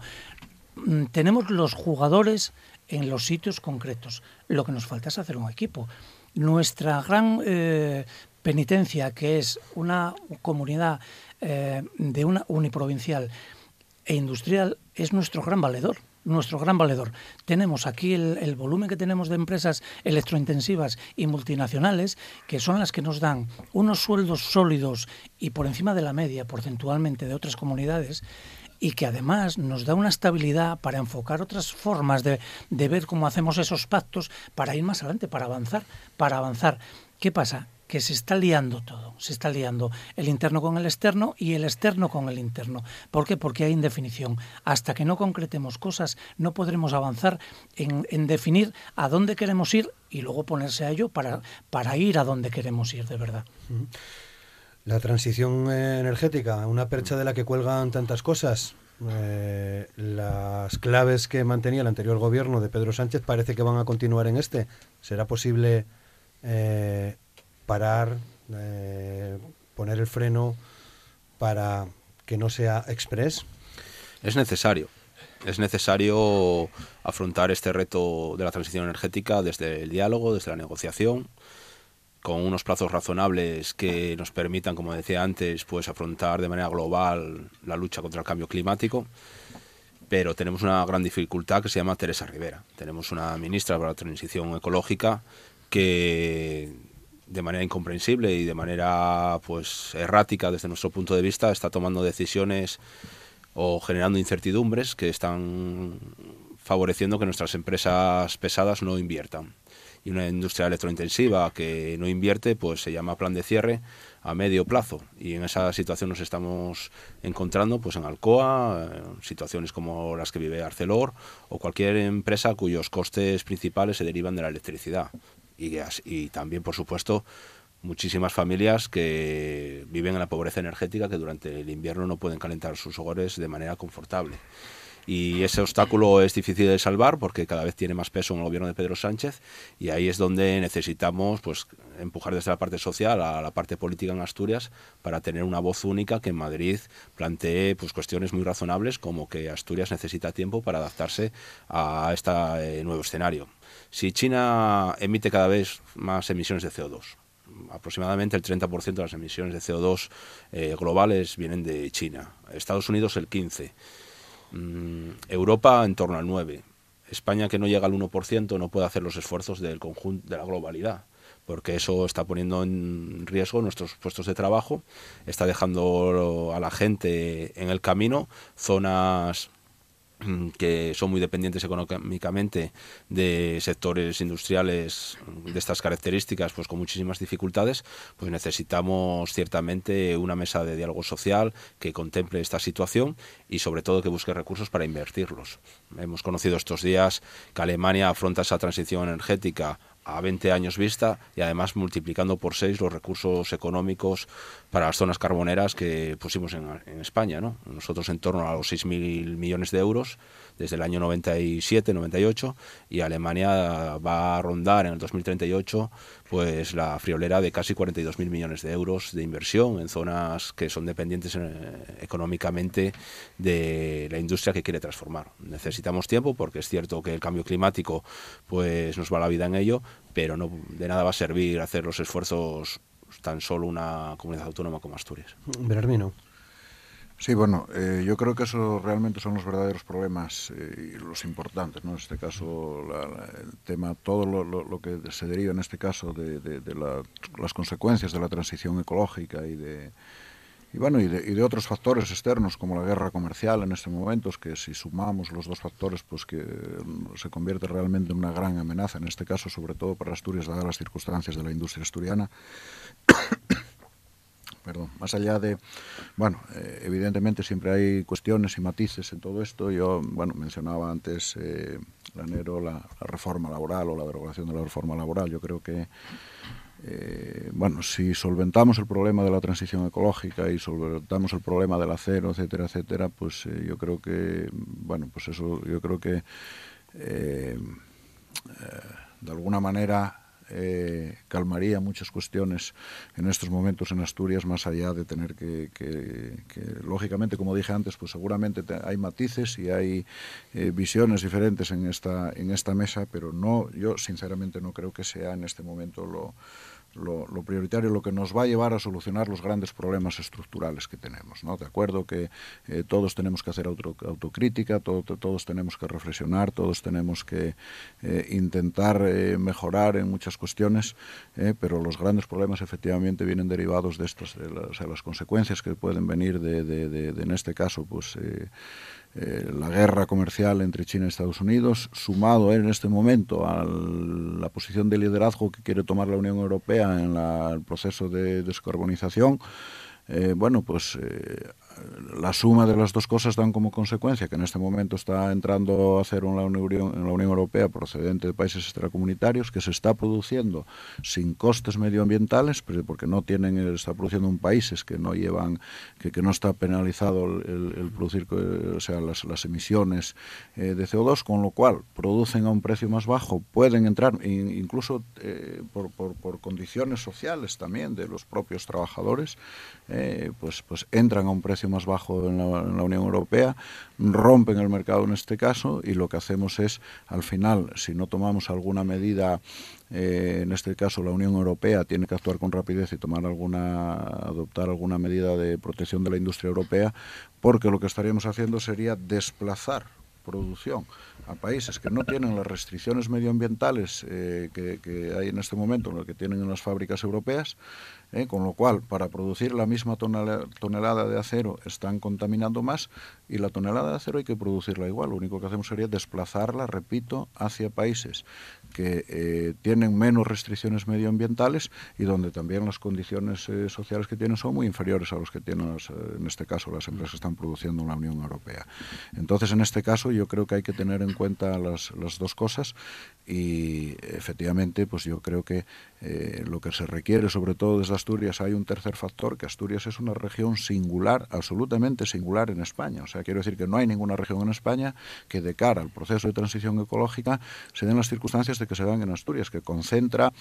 Speaker 5: Mm, tenemos los jugadores en los sitios concretos. Lo que nos falta es hacer un equipo. Nuestra gran eh, penitencia, que es una comunidad eh, de una uniprovincial e industrial, es nuestro gran valedor nuestro gran valedor. Tenemos aquí el, el, volumen que tenemos de empresas electrointensivas y multinacionales, que son las que nos dan unos sueldos sólidos y por encima de la media porcentualmente de otras comunidades, y que además nos da una estabilidad para enfocar otras formas de, de ver cómo hacemos esos pactos para ir más adelante, para avanzar, para avanzar. ¿Qué pasa? Que se está liando todo, se está liando el interno con el externo y el externo con el interno. ¿Por qué? Porque hay indefinición. Hasta que no concretemos cosas, no podremos avanzar en, definir a dónde queremos ir y luego ponerse a ello para, para ir a donde queremos ir de verdad.
Speaker 1: La transición energética, una percha de la que cuelgan tantas cosas. Eh, las claves que mantenía el anterior gobierno de Pedro Sánchez parece que van a continuar en este. ¿Será posible eh, parar, eh, poner el freno para que no sea express?
Speaker 6: Es necesario. Es necesario afrontar este reto de la transición energética desde el diálogo, desde la negociación, con unos plazos razonables que nos permitan, como decía antes, pues afrontar de manera global la lucha contra el cambio climático. Pero tenemos una gran dificultad que se llama Teresa Rivera. Tenemos una ministra para la transición ecológica que de manera incomprensible y de manera pues errática desde nuestro punto de vista está tomando decisiones o generando incertidumbres que están favoreciendo que nuestras empresas pesadas no inviertan y una industria electrointensiva que no invierte, pues se llama plan de cierre a medio plazo. Y en esa situación nos estamos encontrando pues en Alcoa, situaciones como las que vive Arcelor o cualquier empresa cuyos costes principales se derivan de la electricidad. Y, también, por supuesto, muchísimas familias que viven en la pobreza energética que durante el invierno no pueden calentar sus hogares de manera confortable y ese obstáculo es difícil de salvar porque cada vez tiene más peso en el gobierno de Pedro Sánchez y ahí es donde necesitamos pues empujar desde la parte social a la parte política en Asturias para tener una voz única que en Madrid plantee pues cuestiones muy razonables como que Asturias necesita tiempo para adaptarse a este nuevo escenario. Si China emite cada vez más emisiones de CO2, aproximadamente el 30% de las emisiones de CO2 eh, globales vienen de China, Estados Unidos el 15%. Mm, Europa en torno al 9%. España, que no llega al 1%, no puede hacer los esfuerzos del conjunto de la globalidad porque eso está poniendo en riesgo nuestros puestos de trabajo, está dejando a la gente en el camino, zonas que son muy dependientes económicamente de sectores industriales de estas características, pues con muchísimas dificultades, pues necesitamos ciertamente una mesa de diálogo social que contemple esta situación y sobre todo que busque recursos para invertirlos. Hemos conocido estos días que Alemania afronta esa transición energética a 20 años vista y además multiplicando por 6 los recursos económicos para las zonas carboneras que pusimos en, en España. ¿no? Nosotros en torno a los 6.000 millones de euros desde el año 97-98 y Alemania va a rondar en el 2038 pues la friolera de casi 42.000 millones de euros de inversión en zonas que son dependientes eh, económicamente de la industria que quiere transformar. Necesitamos tiempo porque es cierto que el cambio climático pues nos va la vida en ello, pero no de nada va a servir hacer los esfuerzos tan solo una comunidad autónoma como Asturias.
Speaker 1: Bernardino.
Speaker 3: Sí, bueno, eh, yo creo que eso realmente son los verdaderos problemas eh, y los importantes, ¿no? En este caso, la, la, el tema, todo lo, lo, lo, que se deriva en este caso de, de, de la, las consecuencias de la transición ecológica y de, y bueno, y de, y de, otros factores externos como la guerra comercial en este momento, es que si sumamos los dos factores, pues que se convierte realmente en una gran amenaza, en este caso sobre todo para Asturias, dadas las circunstancias de la industria asturiana. perdón, más allá de, bueno, eh, evidentemente siempre hay cuestiones y matices en todo esto. Yo, bueno, mencionaba antes, eh, Lanero, la, reforma laboral o la derogación de la reforma laboral. Yo creo que eh, bueno, si solventamos el problema de la transición ecológica y solventamos el problema del acero, etcétera, etcétera, pues eh, yo creo que, bueno, pues eso, yo creo que de alguna manera calmaría muchas cuestiones en estos momentos en Asturias, más allá de tener que, lógicamente, como dije antes, pues seguramente hay matices y hay visiones diferentes en esta, en esta mesa, pero no, yo sinceramente no creo que sea en este momento lo, lo, prioritario, lo que nos va a llevar a solucionar los grandes problemas estructurales que tenemos. ¿no? De acuerdo que eh, todos tenemos que hacer autocrítica, todos tenemos que reflexionar, todos tenemos que eh, intentar eh, mejorar en muchas cuestiones, pero los grandes problemas efectivamente vienen derivados de estas, de las, las consecuencias que pueden venir de, de en este caso, pues eh, la guerra comercial entre China y Estados Unidos, sumado en este momento a la posición de liderazgo que quiere tomar la Unión Europea en el proceso de descarbonización, eh, bueno, pues eh, la suma de las dos cosas dan como consecuencia que en este momento está entrando a hacer en la Unión, en la Unión Europea procedente de países extracomunitarios que se está produciendo sin costes medioambientales, porque no tienen, está produciendo en países que no llevan, que, que no está penalizado el, producir, o sea, las, las emisiones eh, de CO2, con lo cual producen a un precio más bajo, pueden entrar incluso eh, por, por, por, condiciones sociales también de los propios trabajadores, eh, pues, pues entran a un precio más bajo en la, Unión Europea, rompen el mercado en este caso y lo que hacemos es, al final, si no tomamos alguna medida eh, en este caso la Unión Europea tiene que actuar con rapidez y tomar alguna adoptar alguna medida de protección de la industria europea porque lo que estaríamos haciendo sería desplazar producción a países que no tienen las restricciones medioambientales eh, que, hay en este momento, lo que tienen en las fábricas europeas, ¿eh? con lo cual para producir la misma tonelada de acero están contaminando más y la tonelada de acero hay que producirla igual. Lo único que hacemos sería desplazarla, repito, hacia países que eh, tienen menos restricciones medioambientales y donde también las condiciones eh, sociales que tienen son muy inferiores a los que tienen, en este caso, las empresas que están produciendo en la Unión Europea. Entonces, en este caso, yo creo que hay que tener en cuenta las, las dos cosas y efectivamente, pues yo creo que lo que se requiere, sobre todo desde Asturias hay un tercer factor, que Asturias es una región singular, absolutamente singular en España. O sea, quiero decir que no hay ninguna región en España que de cara al proceso de transición ecológica se den las circunstancias de que se dan en Asturias, que concentra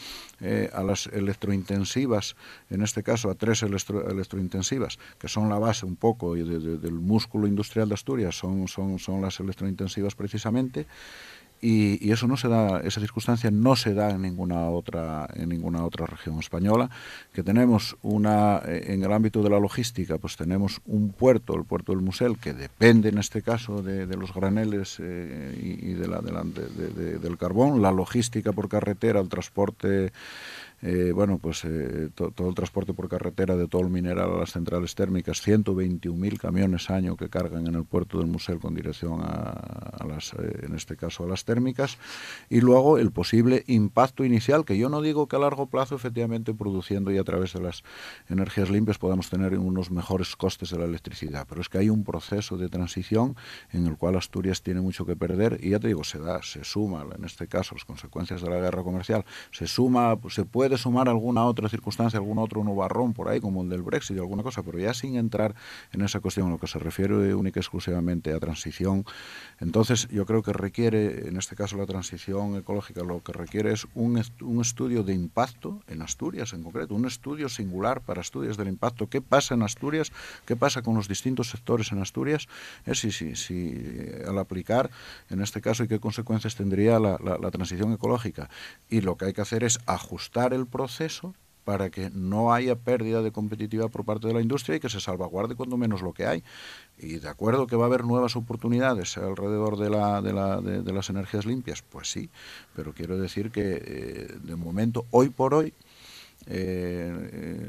Speaker 3: eh, a las electrointensivas, en este caso a tres electrointensivas, que son la base un poco del músculo industrial de Asturias, son, son, son las electrointensivas precisamente, y, eso no se da, esa circunstancia no se da en ninguna otra, en ninguna otra región española, que tenemos una, eh, en el ámbito de la logística, pues tenemos un puerto, el puerto del Musel, que depende en este caso de, los graneles eh, y, de la, del carbón, la logística por carretera, el transporte eh, bueno, pues eh, todo el transporte por carretera de todo el mineral a las centrales térmicas, 121.000 camiones año que cargan en el puerto del Musel con dirección a, las, eh, en este caso a las térmicas, y luego el posible impacto inicial, que yo no digo que a largo plazo efectivamente produciendo y a través de las energías limpias podamos tener unos mejores costes de la electricidad, pero es que hay un proceso de transición en el cual Asturias tiene mucho que perder y ya te digo, se da, se suma, en este caso, las consecuencias de la guerra comercial, se suma, pues, se puede puede sumar alguna otra circunstancia, algún otro nubarrón por ahí, como el del Brexit o alguna cosa, pero ya sin entrar en esa cuestión, lo que se refiere única y exclusivamente a transición. Entonces, yo creo que requiere, en este caso la transición ecológica, lo que requiere es un, un estudio de impacto en Asturias en concreto, un estudio singular para estudios del impacto. ¿Qué pasa en Asturias? ¿Qué pasa con los distintos sectores en Asturias? Es si, si, si al aplicar, en este caso, y qué consecuencias tendría la, la, la transición ecológica. Y lo que hay que hacer es ajustar el proceso para que no haya pérdida de competitividad por parte de la industria y que se salvaguarde cuando menos lo que hay. Y de acuerdo que va a haber nuevas oportunidades alrededor de, la, de, la, de, las energías limpias, pues sí, pero quiero decir que eh, de momento, hoy por hoy, eh,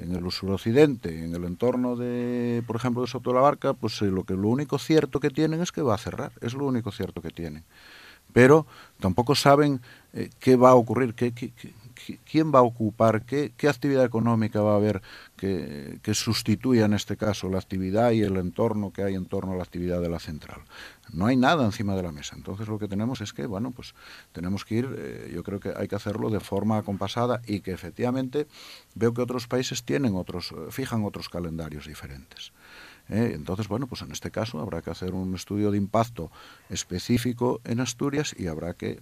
Speaker 3: en el suroccidente, en el entorno de, por ejemplo, de Soto de la Barca, pues eh, lo que lo único cierto que tienen es que va a cerrar, es lo único cierto que tienen. Pero tampoco saben qué va a ocurrir, qué, qué, quién va a ocupar, qué, qué actividad económica va a haber que, sustituya en este caso la actividad y el entorno que hay en torno a la actividad de la central. No hay nada encima de la mesa. Entonces lo que tenemos es que, bueno, pues tenemos que ir, eh, yo creo que hay que hacerlo de forma acompasada y que efectivamente veo que otros países tienen otros, eh, fijan otros calendarios diferentes. ¿eh? entonces, bueno, pues en este caso habrá que hacer un estudio de impacto específico en Asturias y habrá que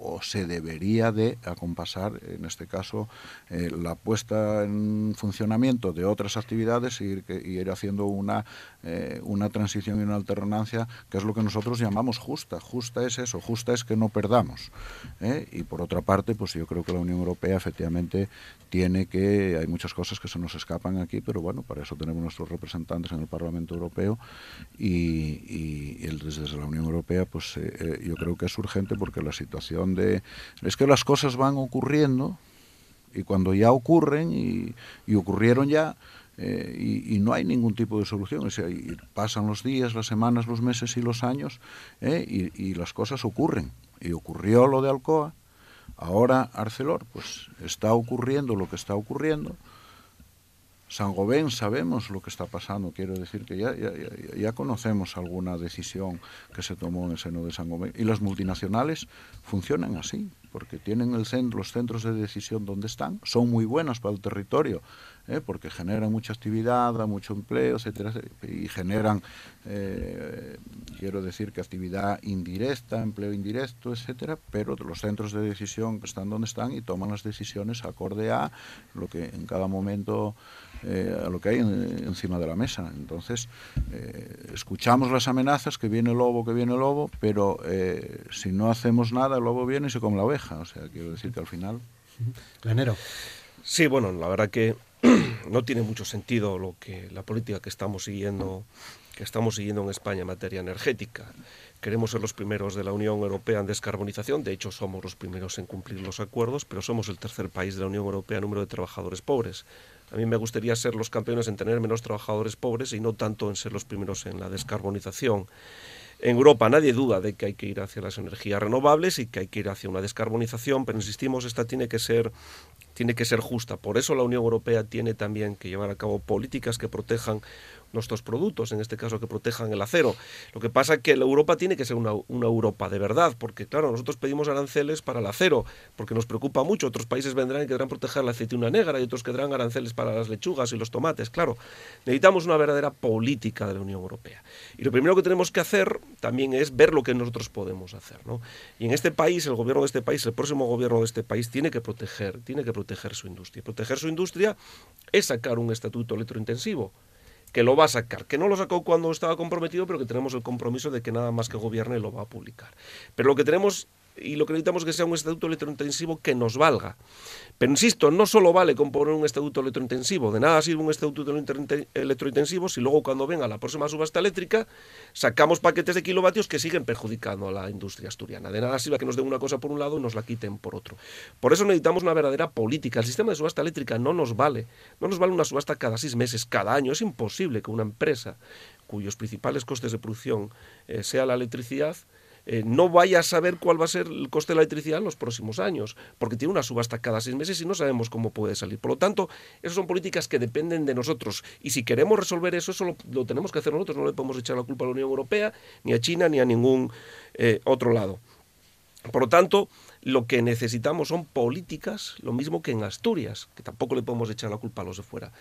Speaker 3: o se debería de acompasar, en este caso, eh, la puesta en funcionamiento de otras actividades y ir, ir haciendo una, eh, una transición y una alternancia, que es lo que nosotros llamamos justa. Justa es eso, justa es que no perdamos. Y por otra parte, pues yo creo que la Unión Europea efectivamente tiene que, hay muchas cosas que se nos escapan aquí, pero bueno, para eso tenemos nuestros representantes en el Parlamento Europeo y, y, desde la Unión Europea, pues yo creo que es urgente porque la situación de... Es que las cosas van ocurriendo y cuando ya ocurren y, ocurrieron ya, eh, y, no hay ningún tipo de solución. O sea, pasan los días, las semanas, los meses y los años eh, y, las cosas ocurren. Y ocurrió lo de Alcoa, ahora Arcelor, pues está ocurriendo lo que está ocurriendo. San Gobén sabemos lo que está pasando, quiero decir que ya, ya, ya, conocemos alguna decisión que se tomó en el seno de San Gobén. Y las multinacionales funcionan así, porque tienen el centro, los centros de decisión donde están, son muy buenas para el territorio, ¿eh? porque generan mucha actividad, da mucho empleo, etcétera, y generan, eh, quiero decir que actividad indirecta, empleo indirecto, etcétera, pero los centros de decisión están donde están y toman las decisiones acorde a lo que en cada momento eh, a lo que hay encima de la mesa. Entonces, escuchamos las amenazas, que viene el lobo, que viene el lobo, pero si no hacemos nada, el lobo viene y se come la oveja. O sea, quiero decir que al final...
Speaker 1: Granero.
Speaker 4: Sí, bueno, la verdad que no tiene mucho sentido lo que la política que estamos siguiendo que estamos siguiendo en España en materia energética. Queremos ser los primeros de la Unión Europea en descarbonización, de hecho somos los primeros en cumplir los acuerdos, pero somos el tercer país de la Unión Europea en número de trabajadores pobres. A mí me gustaría ser los campeones en tener menos trabajadores pobres y no tanto en ser los primeros en la descarbonización. En Europa nadie duda de que hay que ir hacia las energías renovables y que hay que ir hacia una descarbonización, pero insistimos, esta tiene que ser tiene que ser justa. Por eso la Unión Europea tiene también que llevar a cabo políticas que protejan nuestros productos, en este caso que protejan el acero. Lo que pasa es que la Europa tiene que ser una, Europa de verdad, porque claro, nosotros pedimos aranceles para el acero, porque nos preocupa mucho. Otros países vendrán y querrán proteger la aceituna negra y otros querrán aranceles para las lechugas y los tomates. Claro, necesitamos una verdadera política de la Unión Europea. Y lo primero que tenemos que hacer también es ver lo que nosotros podemos hacer. ¿no? Y en este país, el gobierno de este país, el próximo gobierno de este país, tiene que proteger, tiene que proteger su industria. Proteger su industria es sacar un estatuto electrointensivo que lo va a sacar, que no lo sacó cuando estaba comprometido, pero que tenemos el compromiso de que nada más que gobierne lo va a publicar. Pero lo que tenemos y lo que necesitamos es que sea un estatuto electrointensivo que nos valga. Pero insisto, no solo vale con poner un estatuto electrointensivo, de nada sirve un estatuto electrointensivo si luego cuando venga la próxima subasta eléctrica sacamos paquetes de kilovatios que siguen perjudicando a la industria asturiana. De nada sirve que nos den una cosa por un lado y nos la quiten por otro. Por eso necesitamos una verdadera política. El sistema de subasta eléctrica no nos vale. No nos vale una subasta cada seis meses, cada año. Es imposible que una empresa cuyos principales costes de producción eh, sea la electricidad, eh, no vaya a saber cuál va a ser el coste de la electricidad en los próximos años, porque tiene una subasta cada seis meses y no sabemos cómo puede salir. Por lo tanto, esas son políticas que dependen de nosotros y si queremos resolver eso, eso lo, tenemos que hacer nosotros, no le podemos echar la culpa a la Unión Europea, ni a China, ni a ningún eh, otro lado. Por lo tanto, lo que necesitamos son políticas, lo mismo que en Asturias, que tampoco le podemos echar la culpa a los de fuera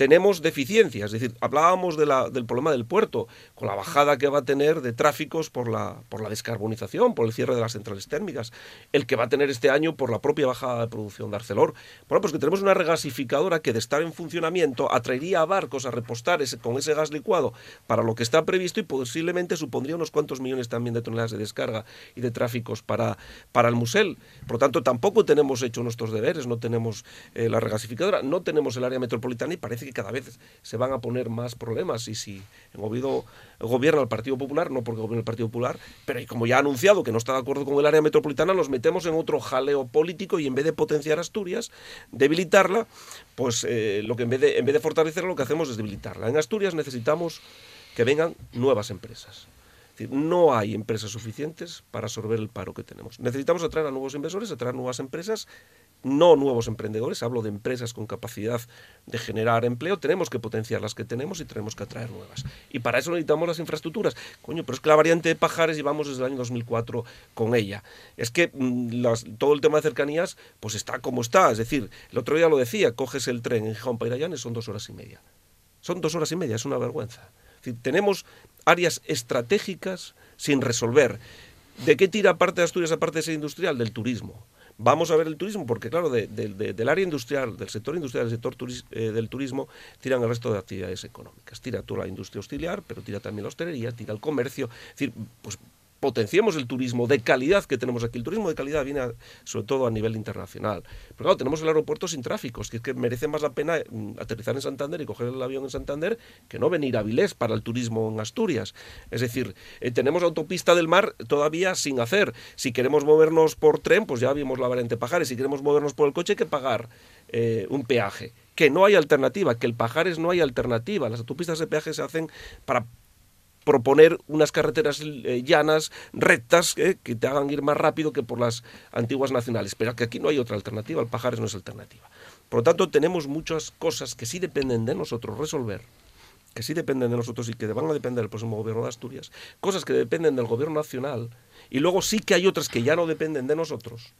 Speaker 4: tenemos deficiencias. Es decir, hablábamos del problema del puerto, con la bajada que va a tener de tráficos por la, por la descarbonización, por el cierre de las centrales térmicas, el que va a tener este año por la propia bajada de producción de Arcelor. Bueno, pues que tenemos una regasificadora que de estar en funcionamiento atraería a barcos a repostar ese, con ese gas licuado para lo que está previsto y posiblemente supondría unos cuantos millones también de toneladas de descarga y de tráficos para, para el Musel. Por lo tanto, tampoco tenemos hecho nuestros deberes, no tenemos eh, la regasificadora, no tenemos el área metropolitana y parece que cada vez se van a poner más problemas y si en Oviedo gobierna el Partido Popular, no porque gobierna el Partido Popular, pero como ya ha anunciado que no está de acuerdo con el área metropolitana, nos metemos en otro jaleo político y en vez de potenciar Asturias, debilitarla, pues eh, lo que en vez, de, en vez de fortalecerla lo que hacemos es debilitarla. En Asturias necesitamos que vengan nuevas empresas no hay empresas suficientes para absorber el paro que tenemos. Necesitamos atraer a nuevos inversores, atraer nuevas empresas no nuevos emprendedores, hablo de empresas con capacidad de generar empleo, tenemos que potenciar las que tenemos y tenemos que atraer nuevas. Y para eso necesitamos las infraestructuras. Coño, pero es que la variante de Pajares llevamos desde el año 2004 con ella. Es que mm, todo el tema de cercanías pues está como está. Es decir, el otro día lo decía, coges el tren en Gijón para Irayanes, son dos horas y media. Son dos horas y media, es una vergüenza. Tenemos áreas estratégicas sin resolver. ¿De qué tira parte de Asturias aparte de ser industrial? Del turismo vamos a ver el turismo, porque claro, del área industrial, del sector industrial, del sector eh, del turismo, tiran el resto de actividades económicas. Tira toda la industria auxiliar, pero tira también la hostelería, tira el comercio. Es decir, pues potenciemos el turismo de calidad que tenemos aquí. El turismo de calidad viene sobre todo a nivel internacional. Pero claro, tenemos el aeropuerto sin tráfico, que es que merece más la pena mm, aterrizar en Santander y coger el avión en Santander que no venir a Vilés para el turismo en Asturias. Es decir, eh, tenemos autopista del mar todavía sin hacer. Si queremos movernos por tren, pues ya vimos la variante Pajares. Si queremos movernos por el coche, hay que pagar eh, un peaje que no hay alternativa, que el Pajares no hay alternativa. Las autopistas de peaje se hacen para proponer unas carreteras eh, llanas, rectas, eh, que te hagan ir más rápido que por las antiguas nacionales. Pero que aquí no hay otra alternativa, el Pajares no es alternativa. Por lo tanto, tenemos muchas cosas que sí dependen de nosotros resolver, que sí dependen de nosotros y que van a depender del próximo gobierno de Asturias, cosas que dependen del gobierno nacional, y luego sí que hay otras que ya no dependen de nosotros,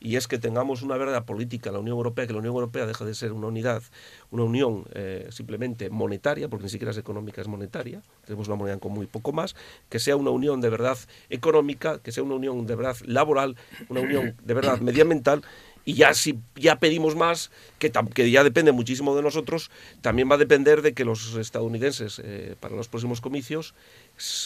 Speaker 4: y es que tengamos una verdadera política en la Unión Europea, que la Unión Europea deja de ser una unidad, una unión eh, simplemente monetaria, porque ni siquiera es económica, es monetaria, tenemos una moneda con muy poco más, que sea una unión de verdad económica, que sea una unión de verdad laboral, una unión de verdad medioambiental y ya si ya pedimos más, que, que, ya depende muchísimo de nosotros, también va a depender de que los estadounidenses eh, para los próximos comicios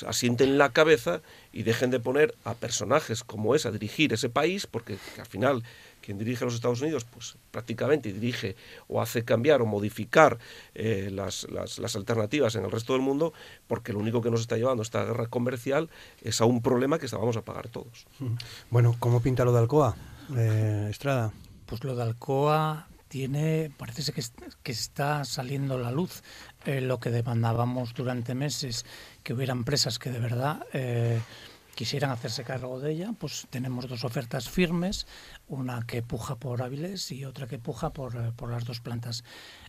Speaker 4: asienten la cabeza y dejen de poner a personajes como es a dirigir ese país, porque al final quien dirige los Estados Unidos, pues prácticamente dirige o hace cambiar o modificar eh, las, las, las, alternativas en el resto del mundo, porque lo único que nos está llevando esta guerra comercial es a un problema que vamos a pagar todos.
Speaker 1: Bueno, ¿cómo pinta lo de Alcoa? eh, Estrada?
Speaker 5: Pues lo de Alcoa tiene, parece que, que está saliendo a la luz eh, lo que demandábamos durante meses, que hubiera empresas que de verdad eh, quisieran hacerse cargo de ella, pues tenemos dos ofertas firmes, una que puja por Áviles y otra que puja por, eh, por las dos plantas,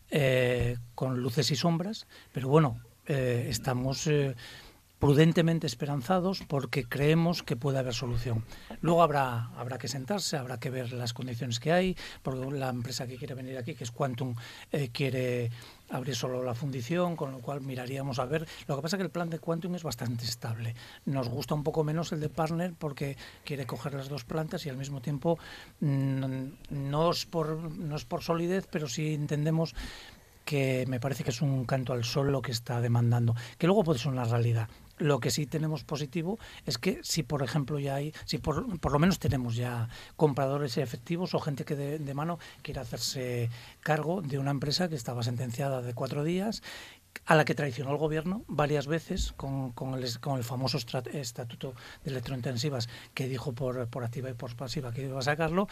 Speaker 5: eh, con luces y sombras, pero bueno, estamos prudentemente esperanzados porque creemos que puede haber solución. Luego habrá, habrá que sentarse, habrá que ver las condiciones que hay, porque la empresa que quiere venir aquí, que es Quantum, quiere abrir solo la fundición, con lo cual miraríamos a ver. Lo que pasa es que el plan de Quantum es bastante estable. Nos gusta un poco menos el de Partner porque quiere coger las dos plantas y al mismo tiempo mm, no, es por, no es por solidez, pero sí entendemos que me parece que es un canto al sol lo que está demandando, que luego puede ser una realidad. Lo que sí tenemos positivo es que si, por ejemplo, ya hay, si por, por lo menos tenemos ya compradores efectivos o gente que de, de mano quiere hacerse cargo de una empresa que estaba sentenciada de cuatro días a la que traicionó el gobierno varias veces con, con, el, con el, famoso estatuto de electrointensivas que dijo por, por, activa y por pasiva que iba a sacarlo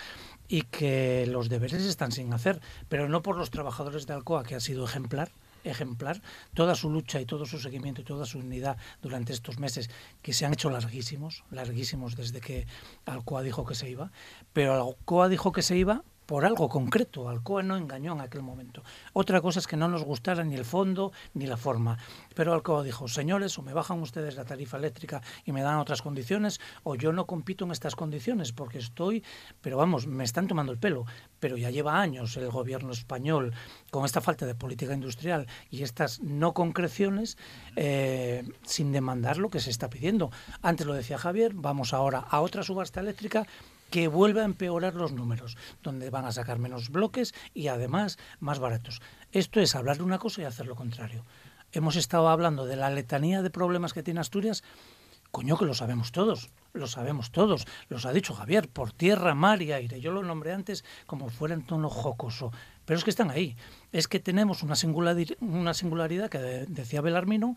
Speaker 5: y que los deberes están sin hacer, pero no por los trabajadores de Alcoa, que ha sido ejemplar, ejemplar toda su lucha y todo su seguimiento y toda su unidad durante estos meses que se han hecho larguísimos, larguísimos desde que Alcoa dijo que se iba, pero Alcoa dijo que se iba por algo concreto. Alcoa no engañó en aquel momento. Otra cosa es que no nos gustara ni el fondo ni la forma. Pero Alcoa dijo, señores, o me bajan ustedes la tarifa eléctrica y me dan otras condiciones, o yo no compito en estas condiciones porque estoy, pero vamos, me están tomando el pelo. Pero ya lleva años el gobierno español con esta falta de política industrial y estas no concreciones eh, sin demandar lo que se está pidiendo. Antes lo decía Javier, vamos ahora a otra subasta eléctrica que vuelva a empeorar los números, donde van a sacar menos bloques y además más baratos. Esto es hablar de una cosa y hacer lo contrario. Hemos estado hablando de la letanía de problemas que tiene Asturias, coño que lo sabemos todos, lo sabemos todos, los ha dicho Javier, por tierra, mar y aire. Yo lo nombré antes como fuera en tono jocoso, pero es que están ahí. Es que tenemos una singularidad, una singularidad que decía Belarmino,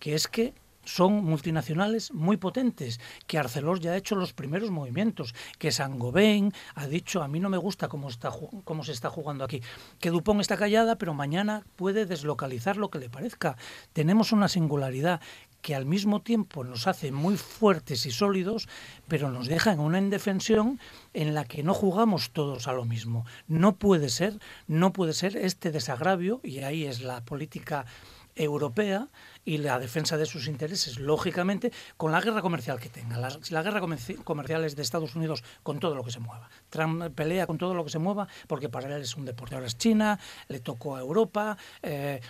Speaker 5: que es que son multinacionales muy potentes, que Arcelor ya ha hecho los primeros movimientos, que Saint-Gobain ha dicho, a mí no me gusta cómo, está, cómo se está jugando aquí, que Dupont está callada, pero mañana puede deslocalizar lo que le parezca. Tenemos una singularidad que al mismo tiempo nos hace muy fuertes y sólidos, pero nos deja en una indefensión en la que no jugamos todos a lo mismo. No puede ser, no puede ser este desagravio, y ahí es la política europea y la defensa de sus intereses, lógicamente, con la guerra comercial que tenga. La, la guerra comercial es de Estados Unidos con todo lo que se mueva. Trump pelea con todo lo que se mueva porque para él es un deporte. Ahora es China, le tocó a Europa, eh,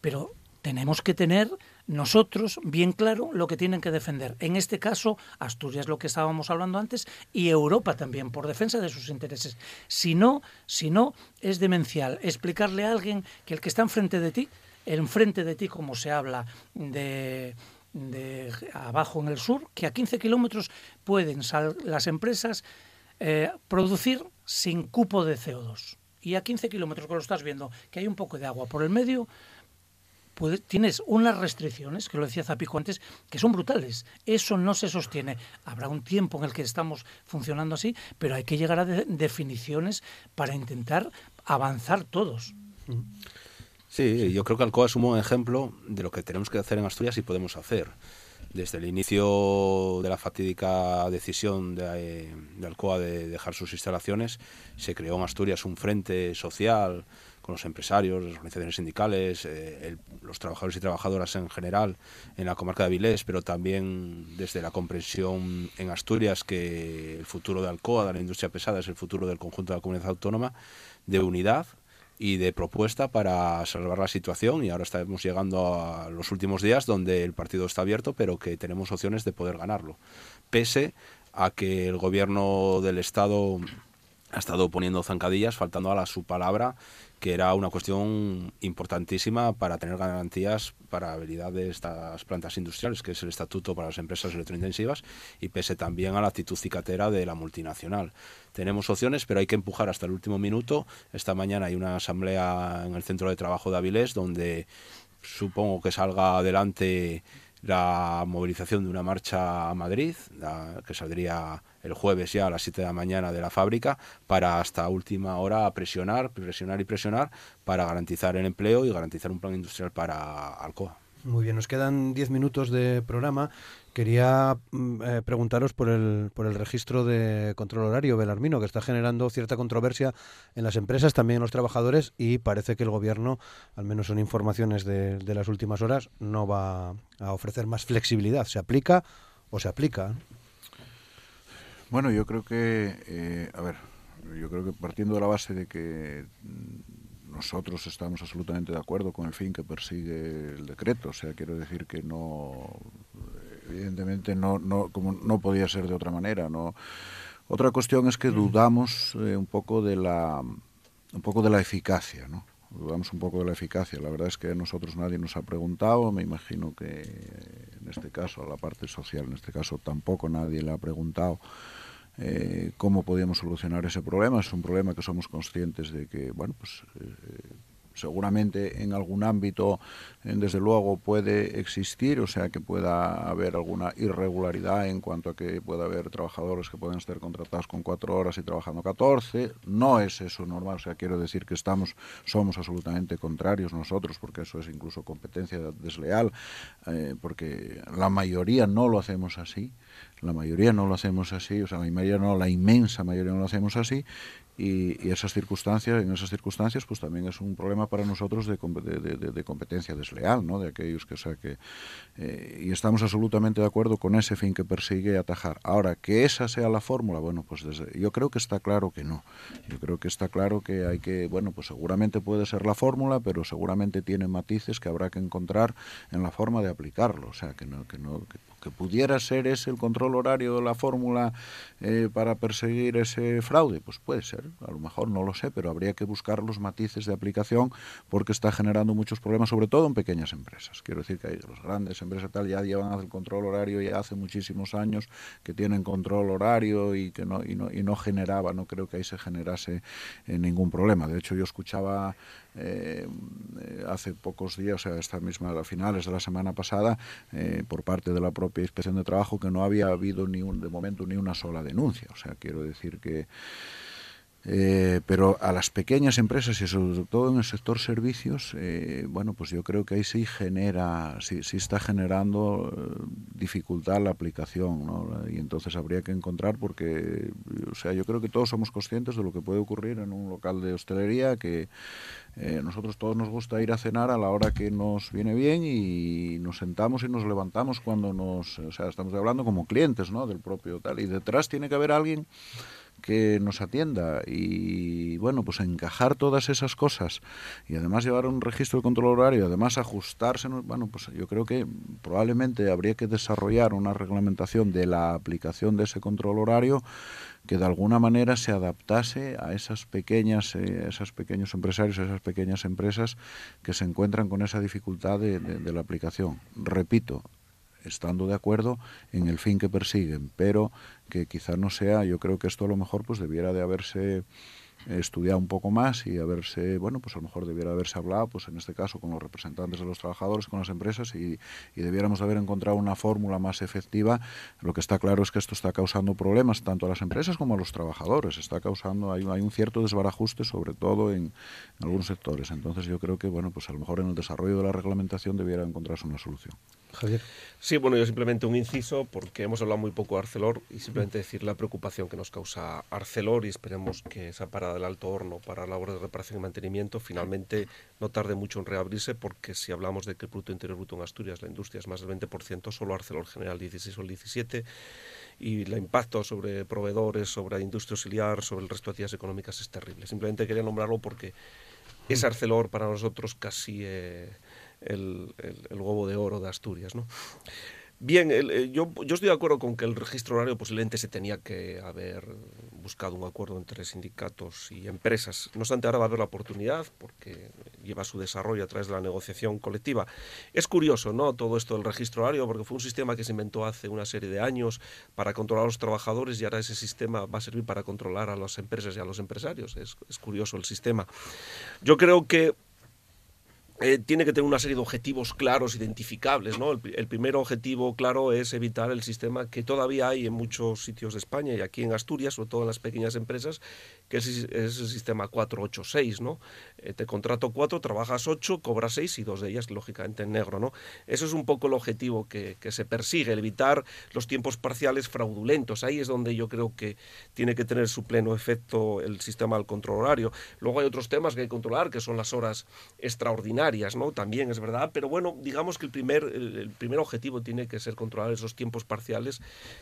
Speaker 5: pero tenemos que tener nosotros bien claro lo que tienen que defender. En este caso, Asturias, lo que estábamos hablando antes, y Europa también, por defensa de sus intereses. Si no, si no, es demencial explicarle a alguien que el que está enfrente de ti, enfrente de ti, como se habla de, de abajo en el sur, que a 15 kilómetros pueden las empresas eh, producir sin cupo de CO2. Y a 15 kilómetros, que lo estás viendo, que hay un poco de agua por el medio, tienes unas restricciones, que lo decía Zapico antes, que son brutales. Eso no se sostiene. Habrá un tiempo en el que estamos funcionando así, pero hay que llegar a definiciones para intentar avanzar todos.
Speaker 6: Sí, yo creo que Alcoa es un buen ejemplo de lo que tenemos que hacer en Asturias y podemos hacer. Desde el inicio de la fatídica decisión de, de Alcoa de dejar sus instalaciones, se creó en Asturias un frente social con los empresarios, las organizaciones sindicales, eh, los trabajadores y trabajadoras en general en la comarca de Avilés, pero también desde la comprensión en Asturias que el futuro de Alcoa, de la industria pesada, es el futuro del conjunto de la comunidad autónoma, de unidad y de propuesta para salvar la situación. Y ahora estamos llegando a los últimos días donde el partido está abierto pero que tenemos opciones de poder ganarlo. Pese a que el gobierno del estado ha estado poniendo zancadillas faltando a la, su palabra que era una cuestión importantísima para tener garantías para habilidad de estas plantas industriales, que es el estatuto para las empresas electrointensivas, y pese también a la actitud cicatera de la multinacional. Tenemos opciones, pero hay que empujar hasta el último minuto. Esta mañana hay una asamblea en el centro de trabajo de Avilés, donde supongo que salga adelante la movilización de una marcha a Madrid, que saldría el jueves ya a las 7 de la mañana de la fábrica, para hasta última hora presionar, presionar y presionar para garantizar el empleo y garantizar un plan industrial para Alcoa.
Speaker 1: Muy bien, nos quedan 10 minutos de programa. Quería mm, eh, preguntaros por el, por el registro de control horario Belarmino, que está generando cierta controversia en las empresas, también en los trabajadores, y parece que el gobierno, al menos son informaciones de, de las últimas horas, no va a ofrecer más flexibilidad. ¿Se aplica o se aplica?
Speaker 3: Bueno, yo creo que, eh, a ver, yo creo que partiendo de la base de que mm, nosotros estamos absolutamente de acuerdo con el fin que persigue el decreto, o sea, quiero decir que no, evidentemente no, no, como no podía ser de otra manera, no. Otra cuestión es que dudamos eh, un poco de la, un poco de la eficacia, ¿no? dudamos un poco de la eficacia. La verdad es que a nosotros nadie nos ha preguntado, me imagino que en este caso a la parte social, en este caso tampoco nadie le ha preguntado eh, cómo podíamos solucionar ese problema. Es un problema que somos conscientes de que, bueno, pues eh, seguramente en algún ámbito, eh, desde luego, puede existir, o sea, que pueda haber alguna irregularidad en cuanto a que pueda haber trabajadores que pueden estar contratados con cuatro horas y trabajando 14. No es eso normal, o sea, quiero decir que estamos, somos absolutamente contrarios nosotros, porque eso es incluso competencia desleal, porque la mayoría no lo hacemos así la mayoría no lo hacemos así, o sea, la mayoría no, la inmensa mayoría no lo hacemos así, y, esas circunstancias, en esas circunstancias, pues también es un problema para nosotros de, de, competencia desleal, ¿no? De aquellos que, o sea, que eh, y estamos absolutamente de acuerdo con ese fin que persigue atajar. Ahora, que esa sea la fórmula, bueno, pues desde, yo creo que está claro que no. Yo creo que está claro que hay que, bueno, pues seguramente puede ser la fórmula, pero seguramente tiene matices que habrá que encontrar en la forma de aplicarlo, o sea, que no, que no, pudiera ser ese el control horario la fórmula eh, para perseguir ese fraude, pues puede ser, a lo mejor no lo sé, pero habría que buscar los matices de aplicación porque está generando muchos problemas, sobre todo en pequeñas empresas. Quiero decir que hay, las grandes empresas tal ya llevan el control horario ya hace muchísimos años que tienen control horario y que no, y no, y no generaba, no creo que ahí se generase eh, ningún problema. De hecho, yo escuchaba eh, hace pocos días, o sea, esta misma, a finales de la semana pasada, eh, por parte de la propia Inspección de Trabajo, que no había habido ni un, de momento ni una sola denuncia. O sea, quiero decir que eh, pero a las pequeñas empresas y sobre todo en el sector servicios, eh, bueno, pues yo creo que ahí sí genera, sí, sí está generando eh, dificultad la aplicación, ¿no? Y entonces habría que encontrar, porque, o sea, yo creo que todos somos conscientes de lo que puede ocurrir en un local de hostelería, que nosotros todos nos gusta ir a cenar a la hora que nos viene bien y nos sentamos y nos levantamos cuando nos, o sea, estamos hablando como clientes, ¿no? Del propio tal. Y detrás tiene que haber alguien que nos atienda y bueno, pues encajar todas esas cosas y además llevar un registro de control horario, además ajustarse, bueno, pues yo creo que probablemente habría que desarrollar una reglamentación de la aplicación de ese control horario que de alguna manera se adaptase a esas pequeñas, eh, esos pequeños empresarios, a esas pequeñas empresas que se encuentran con esa dificultad de, la aplicación. Repito, estando de acuerdo en el fin que persiguen, pero que quizá no sea, yo creo que esto a lo mejor pues debiera de haberse estudiado un poco más y haberse, bueno, pues a lo mejor debiera haberse hablado, pues en este caso con los representantes de los trabajadores, con las empresas y, y debiéramos haber encontrado una fórmula más efectiva. Lo que está claro es que esto está causando problemas tanto a las empresas como a los trabajadores. Está causando, hay, hay un cierto desbarajuste, sobre todo en, en, algunos sectores. Entonces yo creo que, bueno, pues a lo mejor en el desarrollo de la reglamentación debiera encontrarse una solución.
Speaker 1: Javier.
Speaker 4: Sí, bueno, yo simplemente un inciso, porque hemos hablado muy poco de Arcelor y simplemente decir la preocupación que nos causa Arcelor y esperemos que esa parada del alto horno para labores de reparación y mantenimiento finalmente no tarde mucho en reabrirse, porque si hablamos de que el Producto Interior Bruto en Asturias, la industria es más del 20%, solo Arcelor genera el 16 o el 17%, y el impacto sobre proveedores, sobre la industria auxiliar, sobre el resto de actividades económicas es terrible. Simplemente quería nombrarlo porque es Arcelor para nosotros casi... Eh, el, el, el, huevo de oro de Asturias. ¿no? Bien, eh, yo, yo, estoy de acuerdo con que el registro horario posiblemente se tenía que haber buscado un acuerdo entre sindicatos y empresas. No obstante, ahora va a haber la oportunidad porque lleva su desarrollo a través de la negociación colectiva. Es curioso, ¿no? Todo esto del registro horario, porque fue un sistema que se inventó hace una serie de años para controlar a los trabajadores y ahora ese sistema va a servir para controlar a las empresas y a los empresarios. Es, es curioso el sistema. Yo creo que eh, tiene que tener una serie de objetivos claros, identificables. ¿no? El, primer objetivo claro es evitar el sistema que todavía hay en muchos sitios de España y aquí en Asturias, sobre todo en las pequeñas empresas, que es, el sistema 486. ¿no? Eh, te contrato 4, trabajas 8, cobras 6 y dos de ellas, lógicamente, en negro. ¿no? Eso es un poco el objetivo que, que se persigue, el evitar los tiempos parciales fraudulentos. Ahí es donde yo creo que tiene que tener su pleno efecto el sistema del control horario. Luego hay otros temas que hay que controlar, que son las horas extraordinarias También es verdad, pero bueno, digamos que el primer, el primer objetivo tiene que ser controlar esos tiempos parciales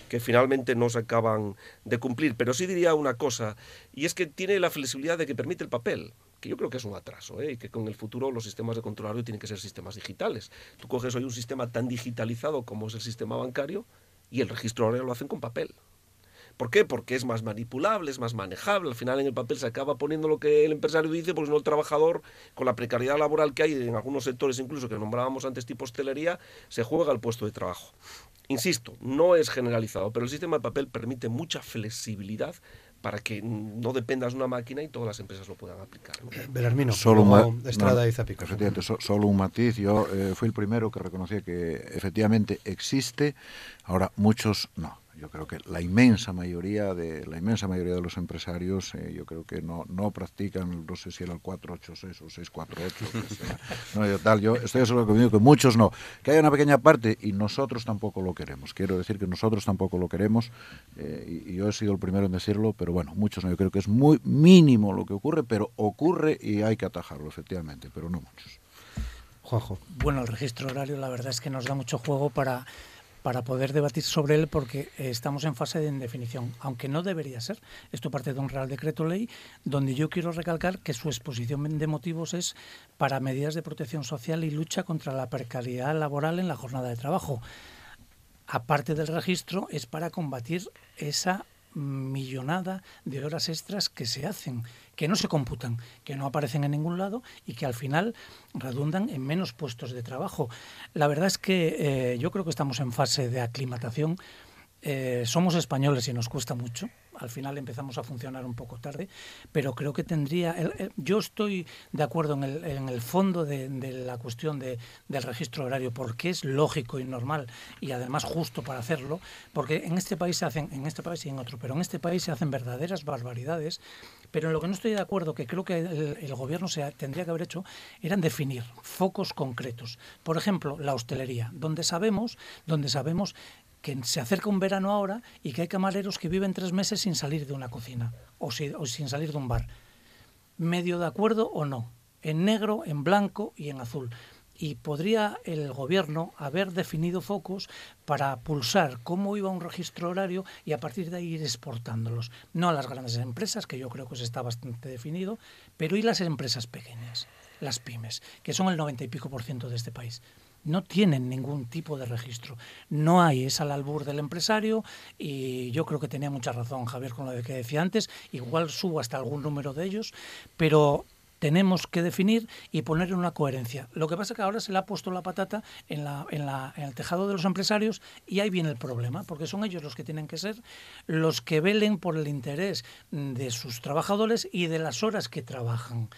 Speaker 4: que finalmente no se acaban de cumplir. Pero sí diría una cosa, y es que tiene la flexibilidad de que permite el papel que yo creo que es un atraso ¿eh? y que con el futuro los sistemas de control horario tienen que ser sistemas digitales. Tú coges hoy un sistema tan digitalizado como es el sistema bancario y el registro horario lo hacen con papel. ¿Por qué? Porque es más manipulable, es más manejable. Al final en el papel se acaba poniendo lo que el empresario dice, porque no el trabajador, con la precariedad laboral que hay en algunos sectores, incluso que nombrábamos antes tipo hostelería, se juega el puesto de trabajo. Insisto, no es generalizado, pero el sistema de papel permite mucha flexibilidad para que no dependas de una máquina y todas las empresas lo puedan aplicar. ¿no?
Speaker 1: Eh, Belarmino,
Speaker 3: solo
Speaker 1: un Estrada
Speaker 3: no,
Speaker 1: y Zapico.
Speaker 3: Efectivamente, so, solo un matiz. Yo eh, fui el primero que reconocía que efectivamente existe, ahora muchos no yo creo que la inmensa mayoría de la inmensa mayoría de los empresarios eh, yo creo que no, no practican no sé si era el 486 o 648 sea, no, yo, tal, yo estoy seguro que, que muchos no. Que hay una pequeña parte y nosotros tampoco lo queremos. Quiero decir que nosotros tampoco lo queremos eh, y, y, yo he sido el primero en decirlo pero bueno muchos no. Yo creo que es muy mínimo lo que ocurre pero ocurre y hay que atajarlo efectivamente pero no muchos.
Speaker 1: Juanjo.
Speaker 5: Bueno el registro horario la verdad es que nos da mucho juego para para poder debatir sobre él porque eh, estamos en fase de indefinición, aunque no debería ser. Esto parte de un Real Decreto Ley donde yo quiero recalcar que su exposición de motivos es para medidas de protección social y lucha contra la precariedad laboral en la jornada de trabajo. aparte del registro, es para combatir esa millonada de horas extras que se hacen, que no se computan, que no aparecen en ningún lado y que al final redundan en menos puestos de trabajo. La verdad es que eh, yo creo que estamos en fase de aclimatación. Eh, somos españoles y nos cuesta mucho, al final empezamos a funcionar un poco tarde, pero creo que tendría, yo estoy de acuerdo en el, en el fondo de, la cuestión de, del registro horario, porque es lógico y normal y además justo para hacerlo, porque en este país se hacen, en este país y en otro, pero en este país se hacen verdaderas barbaridades, pero en lo que no estoy de acuerdo, que creo que el, el gobierno se tendría que haber hecho, eran definir focos concretos. Por ejemplo, la hostelería, donde sabemos, donde sabemos que se acerca un verano ahora y que hay camareros que viven tres meses sin salir de una cocina o, sin salir de un bar. ¿Medio de acuerdo o no? En negro, en blanco y en azul. Y podría el gobierno haber definido focos para pulsar cómo iba un registro horario y a partir de ahí ir exportándolos. No a las grandes empresas, que yo creo que eso está bastante definido, pero y las empresas pequeñas, las pymes, que son el noventa y pico por ciento de este país no tienen ningún tipo de registro. No hay, es al albur del empresario y yo creo que tenía mucha razón Javier con lo que decía antes, igual subo hasta algún número de ellos, pero tenemos que definir y poner una coherencia. Lo que pasa es que ahora se le ha puesto la patata en, la, en, la, en el tejado de los empresarios y ahí viene el problema, porque son ellos los que tienen que ser los que velen por el interés de sus trabajadores y de las horas que trabajan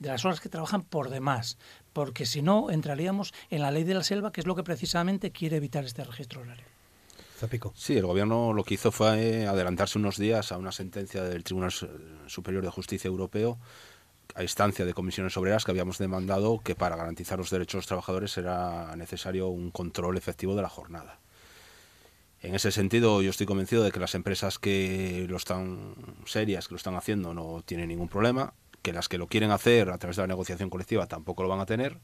Speaker 5: de las horas que trabajan por demás, porque si no entraríamos en la ley de la selva, que es lo que precisamente quiere evitar este registro horario.
Speaker 6: Zapico. Sí, el gobierno lo que hizo fue adelantarse unos días a una sentencia del Tribunal Superior de Justicia Europeo a instancia de comisiones obreras que habíamos demandado que para garantizar los derechos de los trabajadores era necesario un control efectivo de la jornada. En ese sentido, yo estoy convencido de que las empresas que lo están serias, que lo están haciendo, no tienen ningún problema que las que lo quieren hacer a través de la negociación colectiva tampoco lo van a tener,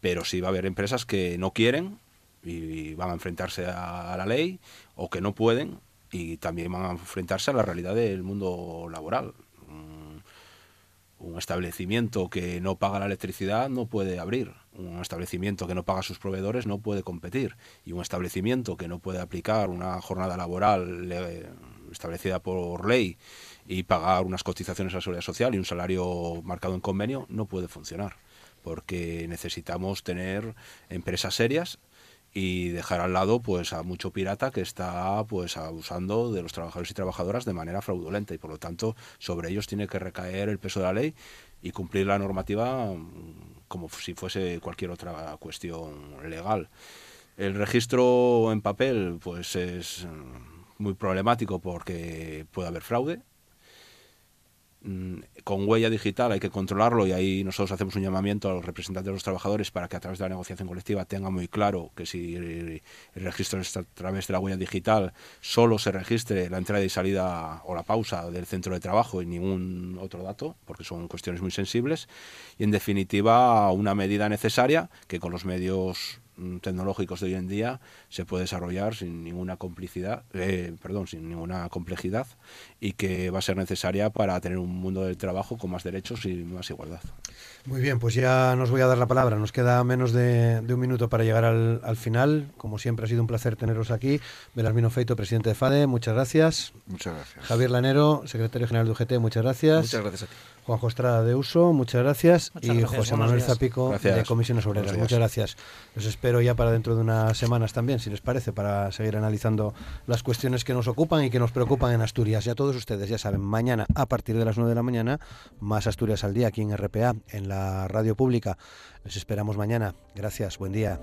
Speaker 6: pero sí va a haber empresas que no quieren y van a enfrentarse a, la ley o que no pueden y también van a enfrentarse a la realidad del mundo laboral. Un, establecimiento que no paga la electricidad no puede abrir, un establecimiento que no paga a sus proveedores no puede competir y un establecimiento que no puede aplicar una jornada laboral establecida por ley y pagar unas cotizaciones a la seguridad social y un salario marcado en convenio no puede funcionar porque necesitamos tener empresas serias y dejar al lado pues a mucho pirata que está pues abusando de los trabajadores y trabajadoras de manera fraudulenta y por lo tanto sobre ellos tiene que recaer el peso de la ley y cumplir la normativa mm, como si fuese cualquier otra cuestión legal. El registro en papel pues es mm, muy problemático porque puede haber fraude, con huella digital hay que controlarlo y ahí nosotros hacemos un llamamiento a los representantes de los trabajadores para que a través de la negociación colectiva tengan muy claro que si el registro es a través de la huella digital solo se registre la entrada y salida o la pausa del centro de trabajo y ningún otro dato porque son cuestiones muy sensibles y en definitiva una medida necesaria que con los medios Mm, tecnológicos de hoy en día se puede desarrollar sin ninguna complicidad, eh, perdón, sin ninguna complejidad y que va a ser necesaria para tener un mundo del trabajo con más derechos y más igualdad.
Speaker 1: Muy bien, pues ya nos voy a dar la palabra. Nos queda menos de, un minuto para llegar al, final. Como siempre ha sido un placer teneros aquí. Belarmino Feito, presidente de FADE, muchas gracias.
Speaker 3: Muchas gracias.
Speaker 1: Javier Lanero, secretario general de UGT, muchas gracias.
Speaker 4: Muchas gracias a ti.
Speaker 1: Juanjo Estrada de Uso, muchas gracias. y José Manuel Zapico de Comisiones Obreras, muchas gracias. Los espero ya para dentro de unas semanas también, si les parece, para seguir analizando las cuestiones que nos ocupan y que nos preocupan en Asturias. Y a todos ustedes, ya saben, mañana a partir de las 9 de la mañana, más Asturias al día aquí en RPA, en la radio pública. Les esperamos mañana. Gracias, buen día.